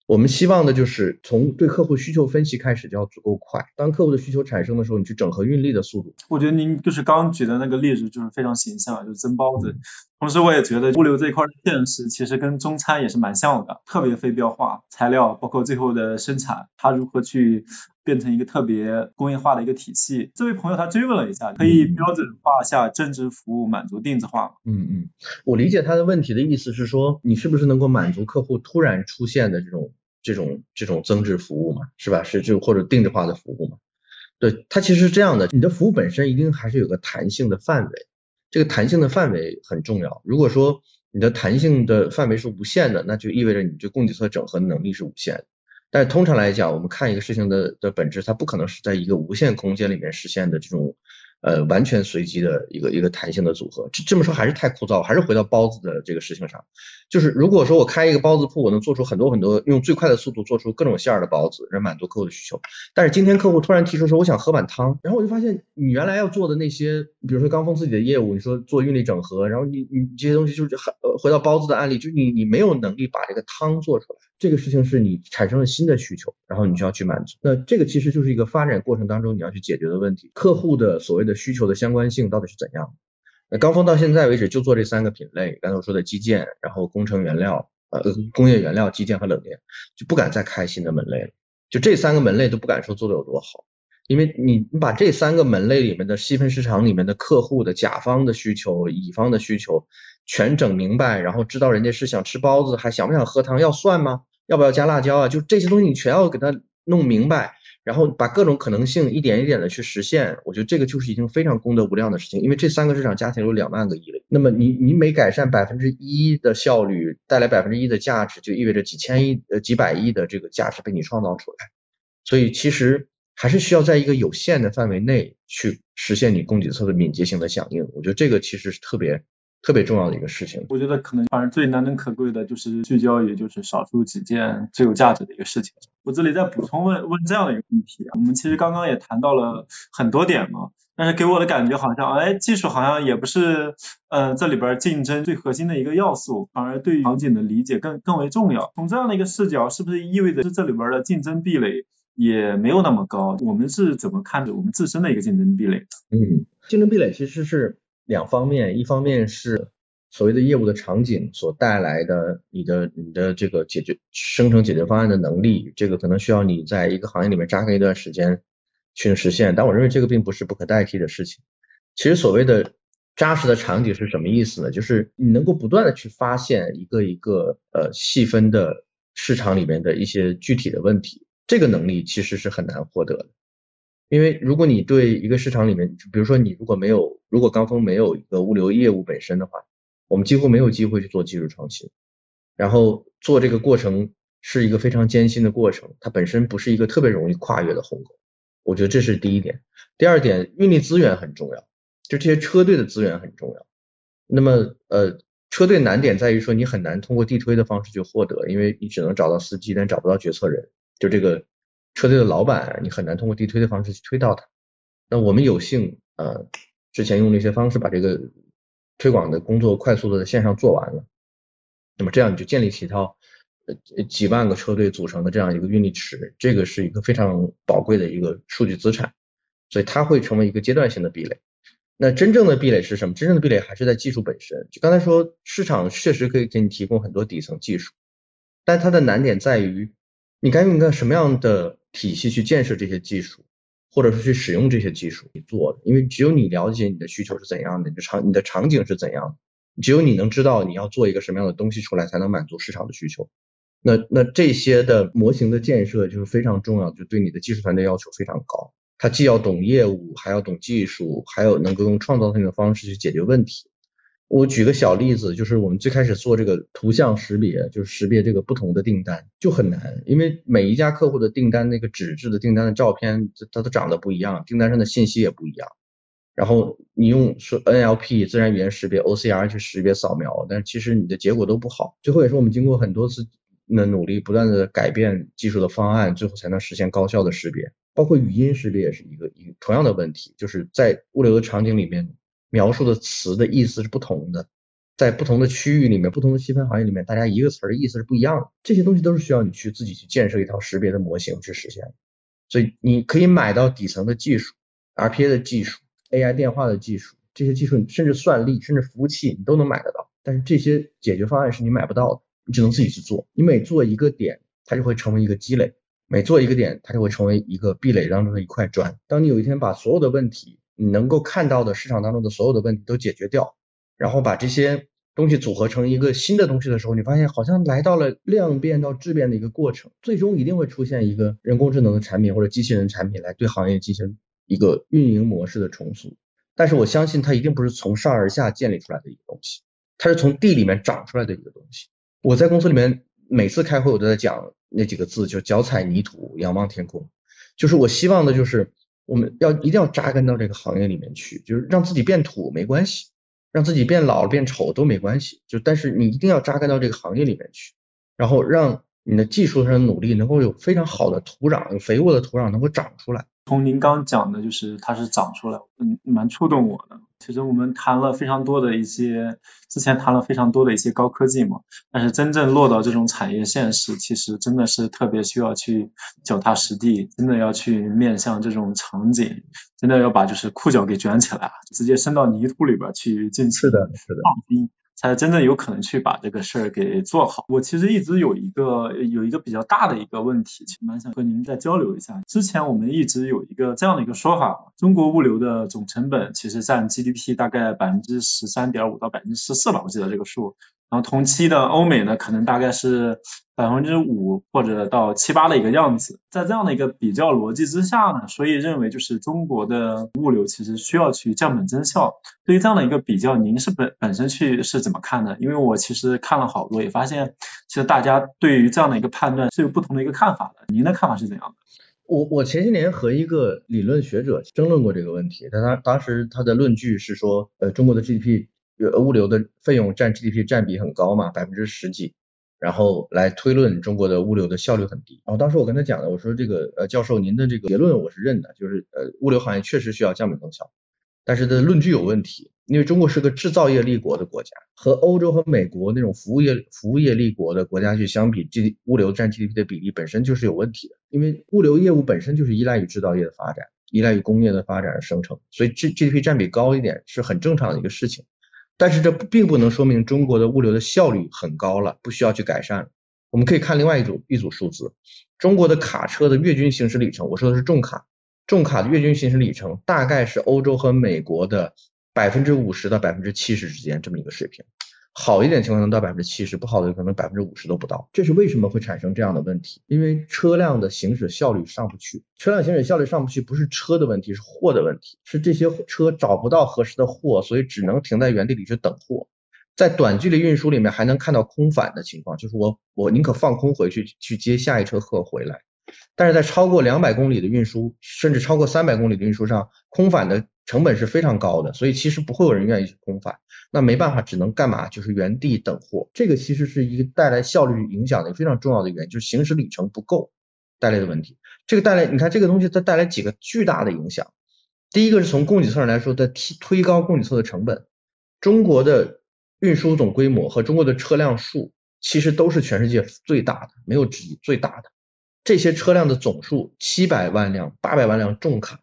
我们希望的就是从对客户需求分析开始就要足够快。当客户的需求产生的时候，你去整合运力的速度。我觉得您就是刚举的那个例子就是非常形象，就是蒸包子。同时我也觉得物流这一块的现实其实跟中餐也是蛮像的，特别非标化材料，包括最后的生产，它如何去变成一个特别工业化的一个体系。这位朋友他追问了一下，可以标准化下增值服务，满足定制化。嗯嗯，我理解他的问题的意思是说，你是不是能够满足客户突然出现的这种。这种这种增值服务嘛，是吧？是就或者定制化的服务嘛？对，它其实是这样的，你的服务本身一定还是有个弹性的范围，这个弹性的范围很重要。如果说你的弹性的范围是无限的，那就意味着你这供给侧整合能力是无限的。但是通常来讲，我们看一个事情的的本质，它不可能是在一个无限空间里面实现的这种。呃，完全随机的一个一个弹性的组合，这这么说还是太枯燥，还是回到包子的这个事情上。就是如果说我开一个包子铺，我能做出很多很多，用最快的速度做出各种馅儿的包子，来满足客户的需求。但是今天客户突然提出说，我想喝碗汤，然后我就发现你原来要做的那些，比如说刚峰自己的业务，你说做运力整合，然后你你这些东西就是呃回到包子的案例，就你你没有能力把这个汤做出来。这个事情是你产生了新的需求，然后你就要去满足。那这个其实就是一个发展过程当中你要去解决的问题。客户的所谓的需求的相关性到底是怎样？那高峰到现在为止就做这三个品类，刚才我说的基建，然后工程原料，呃，工业原料、基建和冷链，就不敢再开新的门类了。就这三个门类都不敢说做的有多好，因为你你把这三个门类里面的细分市场里面的客户的甲方的需求、乙方的需求全整明白，然后知道人家是想吃包子，还想不想喝汤，要算吗？要不要加辣椒啊？就这些东西你全要给它弄明白，然后把各种可能性一点一点的去实现。我觉得这个就是已经非常功德无量的事情，因为这三个市场加起来有两万个亿了。那么你你每改善百分之一的效率，带来百分之一的价值，就意味着几千亿呃几百亿的这个价值被你创造出来。所以其实还是需要在一个有限的范围内去实现你供给侧的敏捷性的响应。我觉得这个其实是特别。特别重要的一个事情，我觉得可能反而最难能可贵的就是聚焦，也就是少数几件最有价值的一个事情。我这里再补充问问这样的一个问题，啊我们其实刚刚也谈到了很多点嘛，但是给我的感觉好像，哎，技术好像也不是，呃，这里边竞争最核心的一个要素，反而对于场景的理解更更为重要。从这样的一个视角，是不是意味着是这里边的竞争壁垒也没有那么高？我们是怎么看着我们自身的一个竞争壁垒？嗯，竞争壁垒其实是。两方面，一方面是所谓的业务的场景所带来的你的你的这个解决生成解决方案的能力，这个可能需要你在一个行业里面扎根一段时间去实现。但我认为这个并不是不可代替的事情。其实所谓的扎实的场景是什么意思呢？就是你能够不断的去发现一个一个呃细分的市场里面的一些具体的问题，这个能力其实是很难获得的。因为如果你对一个市场里面，比如说你如果没有，如果刚峰没有一个物流业务本身的话，我们几乎没有机会去做技术创新。然后做这个过程是一个非常艰辛的过程，它本身不是一个特别容易跨越的鸿沟。我觉得这是第一点。第二点，运力资源很重要，就这些车队的资源很重要。那么呃，车队难点在于说你很难通过地推的方式去获得，因为你只能找到司机，但找不到决策人。就这个。车队的老板，你很难通过地推的方式去推到他。那我们有幸，呃，之前用那些方式把这个推广的工作快速的在线上做完了。那么这样你就建立起一套呃几万个车队组成的这样一个运力池，这个是一个非常宝贵的一个数据资产。所以它会成为一个阶段性的壁垒。那真正的壁垒是什么？真正的壁垒还是在技术本身。就刚才说，市场确实可以给你提供很多底层技术，但它的难点在于，你该用一个什么样的？体系去建设这些技术，或者是去使用这些技术，你做的，因为只有你了解你的需求是怎样的，你的场你的场景是怎样的，只有你能知道你要做一个什么样的东西出来，才能满足市场的需求。那那这些的模型的建设就是非常重要，就对你的技术团队要求非常高，他既要懂业务，还要懂技术，还有能够用创造性的方式去解决问题。我举个小例子，就是我们最开始做这个图像识别，就是识别这个不同的订单就很难，因为每一家客户的订单那个纸质的订单的照片，它都长得不一样，订单上的信息也不一样。然后你用说 NLP 自然语言识别 OCR 去识别扫描，但是其实你的结果都不好。最后也是我们经过很多次的努力，不断的改变技术的方案，最后才能实现高效的识别。包括语音识别也是一个一同样的问题，就是在物流的场景里面。描述的词的意思是不同的，在不同的区域里面、不同的细分行业里面，大家一个词的意思是不一样的。这些东西都是需要你去自己去建设一套识别的模型去实现。所以你可以买到底层的技术、RPA 的技术、AI 电话的技术，这些技术甚至算力、甚至服务器你都能买得到。但是这些解决方案是你买不到的，你只能自己去做。你每做一个点，它就会成为一个积累；每做一个点，它就会成为一个壁垒当中的一块砖。当你有一天把所有的问题，你能够看到的市场当中的所有的问题都解决掉。然后把这些东西组合成一个新的东西的时候，你发现好像来到了量变到质变的一个过程，最终一定会出现一个人工智能的产品或者机器人产品来对行业进行一个运营模式的重塑。但是我相信它一定不是从上而下建立出来的一个东西，它是从地里面长出来的一个东西。我在公司里面每次开会我都在讲那几个字，就脚踩泥土，仰望天空。就是我希望的就是我们要一定要扎根到这个行业里面去，就是让自己变土没关系。让自己变老变丑都没关系，就但是你一定要扎根到这个行业里面去，然后让你的技术上的努力能够有非常好的土壤，有肥沃的土壤能够长出来。从您刚讲的，就是它是长出来，嗯，蛮触动我的。其实我们谈了非常多的一些，之前谈了非常多的一些高科技嘛，但是真正落到这种产业现实，其实真的是特别需要去脚踏实地，真的要去面向这种场景，真的要把就是裤脚给卷起来，直接伸到泥土里边去进行的，是的，放低。才真正有可能去把这个事儿给做好。我其实一直有一个有一个比较大的一个问题，其实蛮想和您再交流一下。之前我们一直有一个这样的一个说法，中国物流的总成本其实占 GDP 大概百分之十三点五到百分之十四吧，我记得这个数。然后同期的欧美呢，可能大概是百分之五或者到七八的一个样子。在这样的一个比较逻辑之下呢，所以认为就是中国的物流其实需要去降本增效。对于这样的一个比较，您是本本身去是怎么看的？因为我其实看了好多，也发现其实大家对于这样的一个判断是有不同的一个看法的。您的看法是怎样的？我我前些年和一个理论学者争论过这个问题，但他当时他的论据是说，呃，中国的 GDP。物流的费用占 GDP 占比很高嘛，百分之十几，然后来推论中国的物流的效率很低。然后当时我跟他讲的，我说这个呃教授您的这个结论我是认的，就是呃物流行业确实需要降本增效，但是的论据有问题，因为中国是个制造业立国的国家，和欧洲和美国那种服务业服务业立国的国家去相比，G 物流占 GDP 的比例本身就是有问题的，因为物流业务本身就是依赖于制造业的发展，依赖于工业的发展而生成，所以 G GDP 占比高一点是很正常的一个事情。但是这并不能说明中国的物流的效率很高了，不需要去改善。我们可以看另外一组一组数字，中国的卡车的月均行驶里程，我说的是重卡，重卡的月均行驶里程大概是欧洲和美国的百分之五十到百分之七十之间这么一个水平。好一点情况能到百分之七十，不好的可能百分之五十都不到。这是为什么会产生这样的问题？因为车辆的行驶效率上不去。车辆行驶效率上不去，不是车的问题，是货的问题。是这些车找不到合适的货，所以只能停在原地里去等货。在短距离运输里面还能看到空返的情况，就是我我宁可放空回去去接下一车货回来。但是在超过两百公里的运输，甚至超过三百公里的运输上，空返的成本是非常高的，所以其实不会有人愿意去空返。那没办法，只能干嘛？就是原地等货。这个其实是一个带来效率影响的非常重要的原因，就是行驶里程不够带来的问题。这个带来，你看这个东西它带来几个巨大的影响。第一个是从供给侧上来说，它提推高供给侧的成本。中国的运输总规模和中国的车辆数其实都是全世界最大的，没有之一，最大的。这些车辆的总数七百万辆、八百万辆重卡。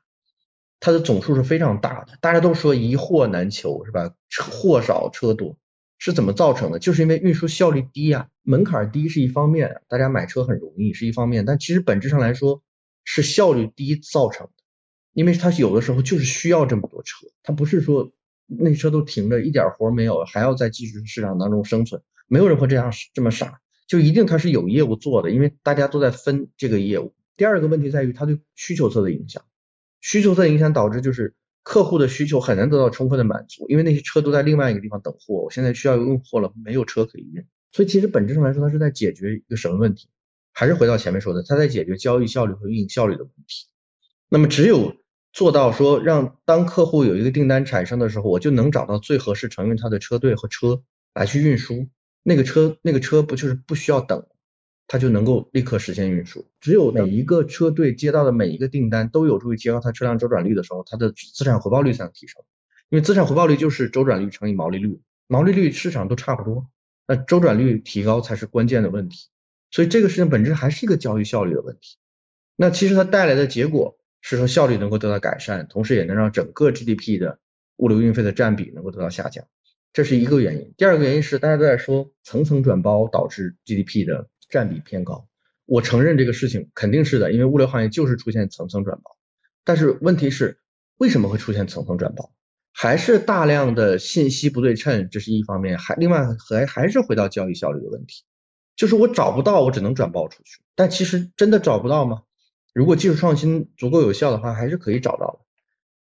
它的总数是非常大的，大家都说一货难求是吧？车货少车多是怎么造成的？就是因为运输效率低呀，门槛低是一方面，大家买车很容易是一方面，但其实本质上来说是效率低造成的，因为它有的时候就是需要这么多车，它不是说那车都停着一点活没有，还要在继续市场当中生存，没有人会这样这么傻，就一定它是有业务做的，因为大家都在分这个业务。第二个问题在于它对需求侧的影响。需求侧影响导致就是客户的需求很难得到充分的满足，因为那些车都在另外一个地方等货，我现在需要运货了，没有车可以运，所以其实本质上来说，它是在解决一个什么问题？还是回到前面说的，它在解决交易效率和运营效率的问题。那么只有做到说，让当客户有一个订单产生的时候，我就能找到最合适承运他的车队和车来去运输，那个车那个车不就是不需要等？它就能够立刻实现运输。只有每一个车队接到的每一个订单都有助于提高它车辆周转率的时候，它的资产回报率才能提升。因为资产回报率就是周转率乘以毛利率。毛利率市场都差不多，那周转率提高才是关键的问题。所以这个事情本质还是一个交易效率的问题。那其实它带来的结果是说效率能够得到改善，同时也能让整个 GDP 的物流运费的占比能够得到下降，这是一个原因。第二个原因是大家都在说层层转包导致 GDP 的占比偏高，我承认这个事情肯定是的，因为物流行业就是出现层层转包。但是问题是为什么会出现层层转包？还是大量的信息不对称，这是一方面，还另外还还是回到交易效率的问题，就是我找不到，我只能转包出去。但其实真的找不到吗？如果技术创新足够有效的话，还是可以找到的。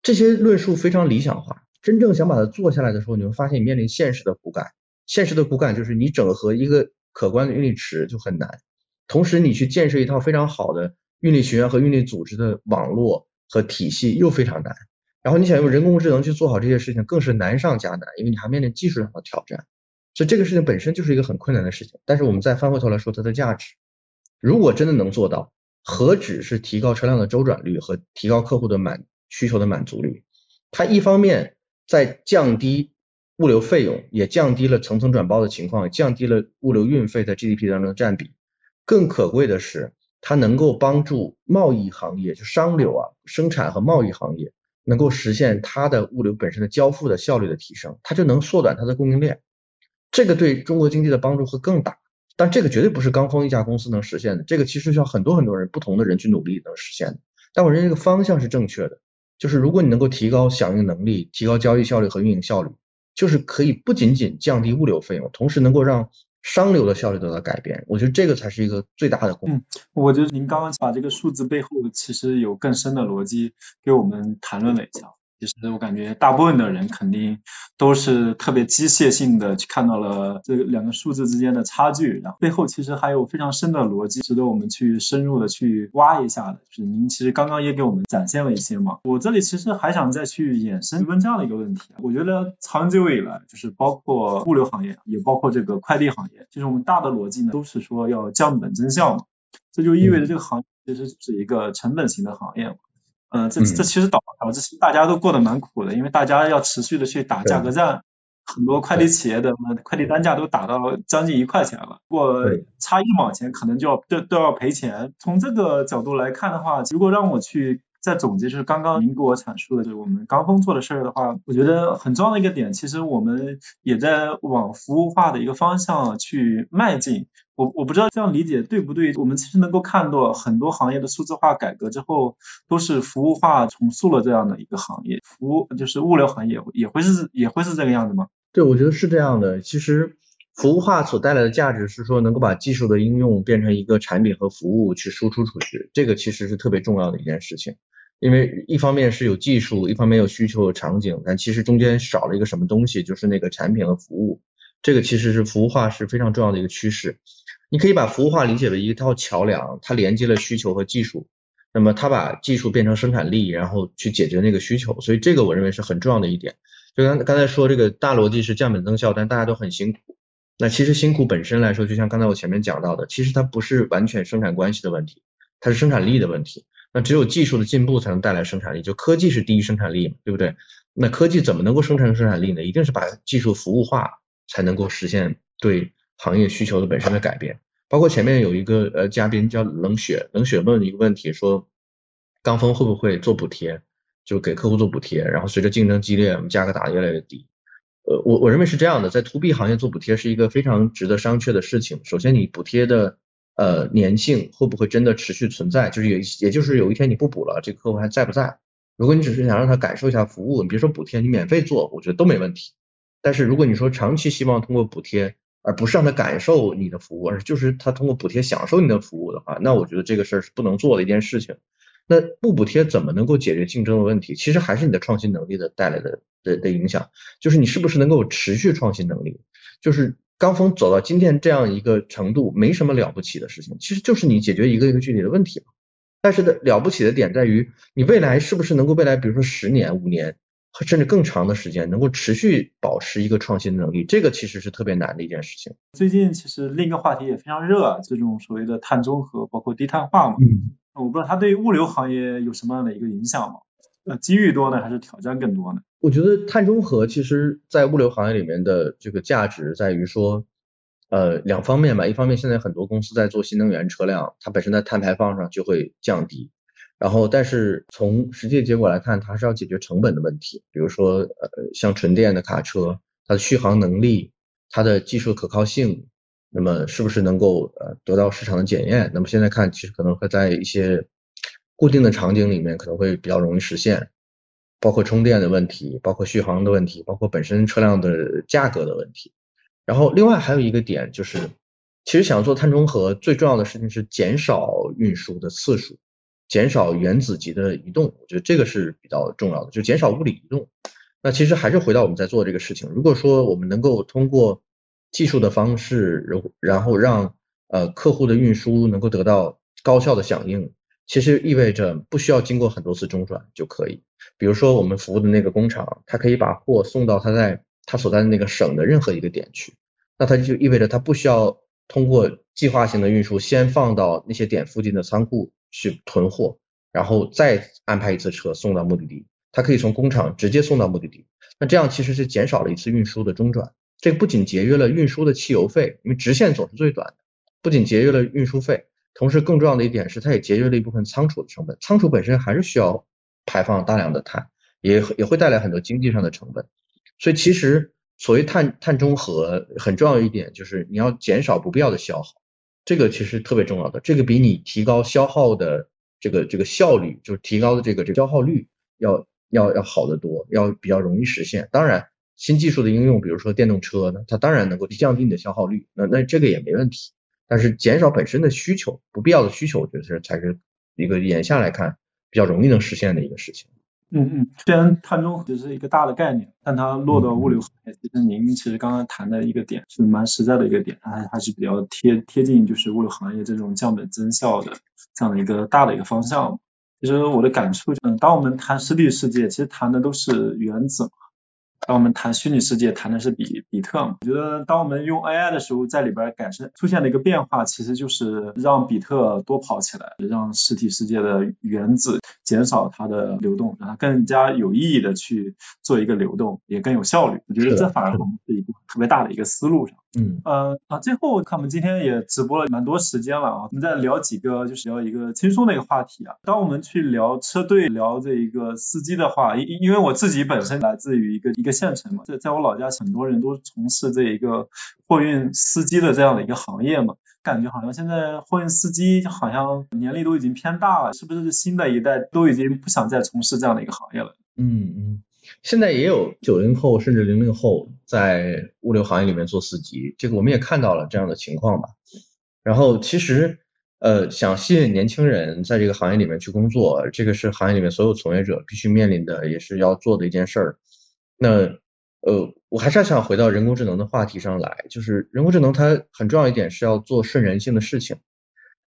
这些论述非常理想化，真正想把它做下来的时候，你会发现你面临现实的骨感。现实的骨感就是你整合一个可观的运力池就很难，同时你去建设一套非常好的运力学院和运力组织的网络和体系又非常难。然后你想用人工智能去做好这些事情，更是难上加难，因为你还面临技术上的挑战。所以这个事情本身就是一个很困难的事情。但是我们再翻回头来说它的价值，如果真的能做到，何止是提高车辆的周转率和提高客户的满需求的满足率？它一方面在降低物流费用，也降低了层层转包的情况，降低了物流运费在 GDP 当中的占比。更可贵的是，它能够帮助贸易行业，就商流啊，生产和贸易行业。能够实现它的物流本身的交付的效率的提升，它就能缩短它的供应链，这个对中国经济的帮助会更大。但这个绝对不是刚峰一家公司能实现的，这个其实需要很多很多人不同的人去努力能实现的。但我认为这个方向是正确的，就是如果你能够提高响应能力、提高交易效率和运营效率，就是可以不仅仅降低物流费用，同时能够让。商流的效率得到改变，我觉得这个才是一个最大的功。嗯，我觉得您刚刚把这个数字背后其实有更深的逻辑给我们谈论了一下。其实我感觉大部分的人肯定都是特别机械性的去看到了这两个数字之间的差距，然后背后其实还有非常深的逻辑，值得我们去深入的去挖一下的。就是您其实刚刚也给我们展现了一些嘛，我这里其实还想再去衍生问这样的一个问题，我觉得长久以来就是包括物流行业，也包括这个快递行业，这种大的逻辑呢，都是说要降本增效嘛，这就意味着这个行业其实是一个成本型的行业嘛。嗯，这这其实导导致大家都过得蛮苦的，因为大家要持续的去打价格战，很多快递企业的快递单价都打到将近一块钱了，如果差一毛钱，可能就要都都要赔钱。从这个角度来看的话，如果让我去。再总结就是刚刚您给我阐述的，就是我们刚峰做的事儿的话，我觉得很重要的一个点，其实我们也在往服务化的一个方向去迈进。我我不知道这样理解对不对？我们其实能够看到很多行业的数字化改革之后，都是服务化重塑了这样的一个行业，服务就是物流行业也会是也会是这个样子吗？对，我觉得是这样的。其实服务化所带来的价值是说，能够把技术的应用变成一个产品和服务去输出出去，这个其实是特别重要的一件事情。因为一方面是有技术，一方面有需求、有场景，但其实中间少了一个什么东西，就是那个产品和服务。这个其实是服务化是非常重要的一个趋势。你可以把服务化理解为一套桥梁，它连接了需求和技术，那么它把技术变成生产力，然后去解决那个需求。所以这个我认为是很重要的一点。就刚刚才说这个大逻辑是降本增效，但大家都很辛苦。那其实辛苦本身来说，就像刚才我前面讲到的，其实它不是完全生产关系的问题，它是生产力的问题。那只有技术的进步才能带来生产力，就科技是第一生产力嘛，对不对？那科技怎么能够生成生产力呢？一定是把技术服务化，才能够实现对行业需求的本身的改变。包括前面有一个呃嘉宾叫冷血，冷血问一个问题说，钢峰会不会做补贴，就给客户做补贴，然后随着竞争激烈，我们价格打得越来越低。呃，我我认为是这样的，在 to B 行业做补贴是一个非常值得商榷的事情。首先，你补贴的。呃，粘性会不会真的持续存在？就是也也就是有一天你不补了，这个客户还在不在？如果你只是想让他感受一下服务，你别说补贴，你免费做，我觉得都没问题。但是如果你说长期希望通过补贴，而不是让他感受你的服务，而就是他通过补贴享受你的服务的话，那我觉得这个事儿是不能做的一件事情。那不补贴怎么能够解决竞争的问题？其实还是你的创新能力的带来的的的影响，就是你是不是能够持续创新能力，就是。刚峰走到今天这样一个程度，没什么了不起的事情，其实就是你解决一个一个具体的问题嘛。但是的了不起的点在于，你未来是不是能够未来，比如说十年、五年，甚至更长的时间，能够持续保持一个创新能力，这个其实是特别难的一件事情。最近其实另一个话题也非常热，这种所谓的碳中和，包括低碳化嘛。嗯。我不知道它对于物流行业有什么样的一个影响吗？呃机遇多呢，还是挑战更多呢？我觉得碳中和其实在物流行业里面的这个价值在于说，呃，两方面吧。一方面，现在很多公司在做新能源车辆，它本身在碳排放上就会降低。然后，但是从实际结果来看，它是要解决成本的问题。比如说，呃，像纯电的卡车，它的续航能力、它的技术可靠性，那么是不是能够呃得到市场的检验？那么现在看，其实可能会在一些固定的场景里面可能会比较容易实现。包括充电的问题，包括续航的问题，包括本身车辆的价格的问题。然后另外还有一个点就是，其实想做碳中和最重要的事情是减少运输的次数，减少原子级的移动。我觉得这个是比较重要的，就减少物理移动。那其实还是回到我们在做这个事情。如果说我们能够通过技术的方式，然后让呃客户的运输能够得到高效的响应。其实意味着不需要经过很多次中转就可以。比如说我们服务的那个工厂，它可以把货送到它在它所在的那个省的任何一个点去，那它就意味着它不需要通过计划性的运输，先放到那些点附近的仓库去囤货，然后再安排一次车送到目的地。它可以从工厂直接送到目的地，那这样其实是减少了一次运输的中转。这不仅节约了运输的汽油费，因为直线总是最短的，不仅节约了运输费。同时，更重要的一点是，它也节约了一部分仓储的成本。仓储本身还是需要排放大量的碳，也也会带来很多经济上的成本。所以，其实所谓碳碳中和很重要一点就是你要减少不必要的消耗，这个其实特别重要的。这个比你提高消耗的这个这个效率，就是提高的这个这个消耗率要要要好得多，要比较容易实现。当然，新技术的应用，比如说电动车呢，它当然能够降低你的消耗率，那那这个也没问题。但是减少本身的需求，不必要的需求，我觉得是才是一个眼下来看比较容易能实现的一个事情。嗯嗯，虽然碳中和只是一个大的概念，但它落到物流行业，其实您其实刚刚谈的一个点是蛮实在的一个点，还还是比较贴贴近就是物流行业这种降本增效的这样的一个大的一个方向。其实我的感触，嗯，当我们谈实体世界，其实谈的都是原子。当我们谈虚拟世界，谈的是比比特嘛？我觉得当我们用 AI 的时候，在里边改善出现了一个变化，其实就是让比特多跑起来，让实体世界的原子减少它的流动，让它更加有意义的去做一个流动，也更有效率。我觉得这反而是一个特别大的一个思路上。嗯，呃啊，最后看我们今天也直播了蛮多时间了啊，我们再聊几个就是聊一个轻松的一个话题啊。当我们去聊车队、聊这一个司机的话，因因为我自己本身来自于一个一个。县城嘛，在在我老家，很多人都从事这一个货运司机的这样的一个行业嘛，感觉好像现在货运司机好像年龄都已经偏大了，是不是新的一代都已经不想再从事这样的一个行业了？嗯嗯，现在也有九零后甚至零零后在物流行业里面做司机，这个我们也看到了这样的情况吧。然后其实呃，想吸引年轻人在这个行业里面去工作，这个是行业里面所有从业者必须面临的，也是要做的一件事儿。那呃，我还是要想回到人工智能的话题上来，就是人工智能它很重要一点是要做顺人性的事情，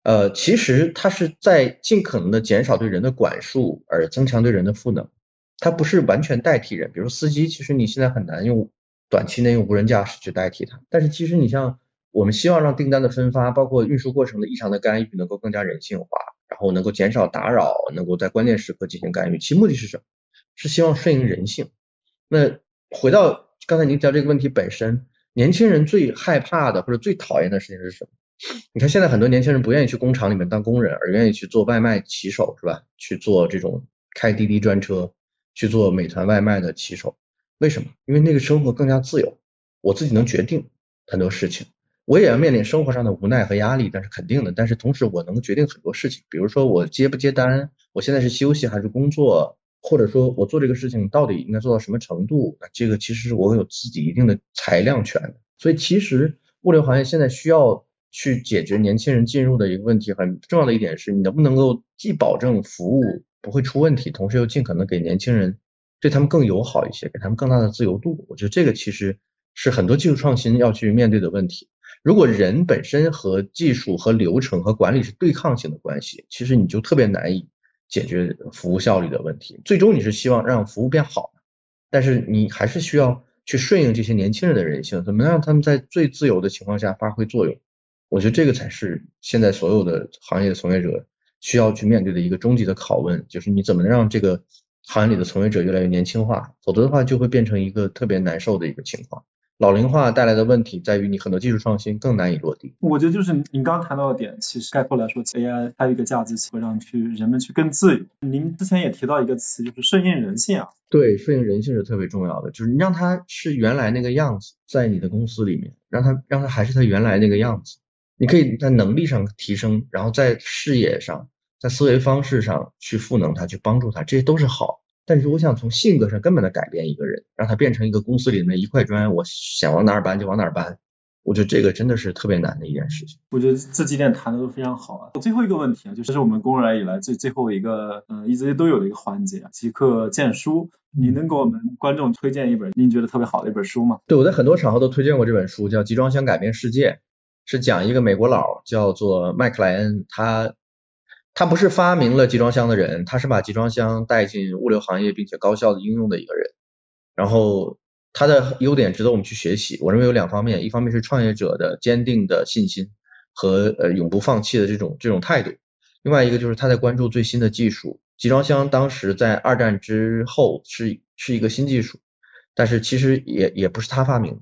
呃，其实它是在尽可能的减少对人的管束，而增强对人的赋能，它不是完全代替人。比如司机，其实你现在很难用短期内用无人驾驶去代替它，但是其实你像我们希望让订单的分发，包括运输过程的异常的干预能够更加人性化，然后能够减少打扰，能够在关键时刻进行干预，其目的是什么？是希望顺应人性。那回到刚才您讲这个问题本身，年轻人最害怕的或者最讨厌的事情是什么？你看现在很多年轻人不愿意去工厂里面当工人，而愿意去做外卖骑手，是吧？去做这种开滴滴专车，去做美团外卖的骑手，为什么？因为那个生活更加自由，我自己能决定很多事情，我也要面临生活上的无奈和压力，但是肯定的，但是同时我能决定很多事情，比如说我接不接单，我现在是休息还是工作。或者说我做这个事情到底应该做到什么程度？那这个其实是我有自己一定的裁量权。所以其实物流行业现在需要去解决年轻人进入的一个问题，很重要的一点是你能不能够既保证服务不会出问题，同时又尽可能给年轻人对他们更友好一些，给他们更大的自由度。我觉得这个其实是很多技术创新要去面对的问题。如果人本身和技术和流程和管理是对抗性的关系，其实你就特别难以。解决服务效率的问题，最终你是希望让服务变好，但是你还是需要去顺应这些年轻人的人性，怎么让他们在最自由的情况下发挥作用？我觉得这个才是现在所有的行业从业者需要去面对的一个终极的拷问，就是你怎么能让这个行业里的从业者越来越年轻化，否则的话就会变成一个特别难受的一个情况。老龄化带来的问题在于，你很多技术创新更难以落地。我觉得就是您刚谈到的点，其实概括来说，AI 它有一个价值，会让去人们去更自由。您之前也提到一个词，就是顺应人性啊。对，顺应人性是特别重要的，就是你让它是原来那个样子，在你的公司里面，让它让它还是它原来那个样子。你可以在能力上提升，然后在视野上，在思维方式上去赋能他，去帮助他，这些都是好。但是我想从性格上根本的改变一个人，让他变成一个公司里面一块砖，我想往哪儿搬就往哪儿搬，我觉得这个真的是特别难的一件事情。我觉得这几点谈的都非常好啊。最后一个问题啊，就是我们公然以来最最后一个，嗯，一直都有的一个环节，即刻荐书。你能给我们观众推荐一本您觉得特别好的一本书吗？对，我在很多场合都推荐过这本书，叫《集装箱改变世界》，是讲一个美国佬叫做麦克莱恩，他。他不是发明了集装箱的人，他是把集装箱带进物流行业并且高效的应用的一个人。然后他的优点值得我们去学习。我认为有两方面，一方面是创业者的坚定的信心和呃永不放弃的这种这种态度，另外一个就是他在关注最新的技术。集装箱当时在二战之后是是一个新技术，但是其实也也不是他发明，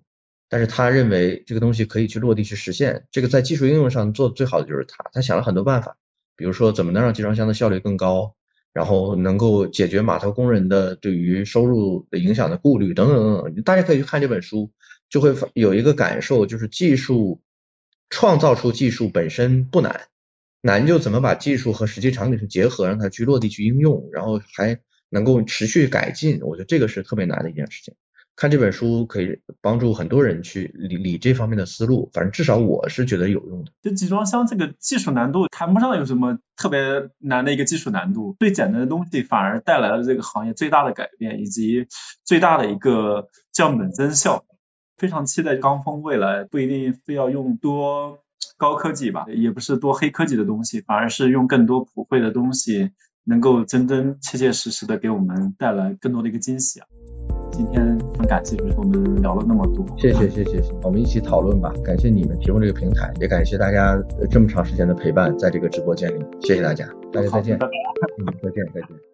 但是他认为这个东西可以去落地去实现。这个在技术应用上做的最好的就是他，他想了很多办法。比如说，怎么能让集装箱的效率更高，然后能够解决码头工人的对于收入的影响的顾虑等等等等。大家可以去看这本书，就会有一个感受，就是技术创造出技术本身不难，难就怎么把技术和实际场景去结合，让它去落地去应用，然后还能够持续改进。我觉得这个是特别难的一件事情。看这本书可以帮助很多人去理理这方面的思路，反正至少我是觉得有用的。就集装箱这个技术难度谈不上有什么特别难的一个技术难度，最简单的东西反而带来了这个行业最大的改变以及最大的一个降本增效。非常期待钢峰未来不一定非要用多高科技吧，也不是多黑科技的东西，反而是用更多普惠的东西，能够真真切切实实的给我们带来更多的一个惊喜啊。今天感谢，就是我们聊了那么多，谢谢谢谢，我们一起讨论吧。感谢你们提供这个平台，也感谢大家这么长时间的陪伴，在这个直播间里，谢谢大家，大家再见，嗯，再见再见。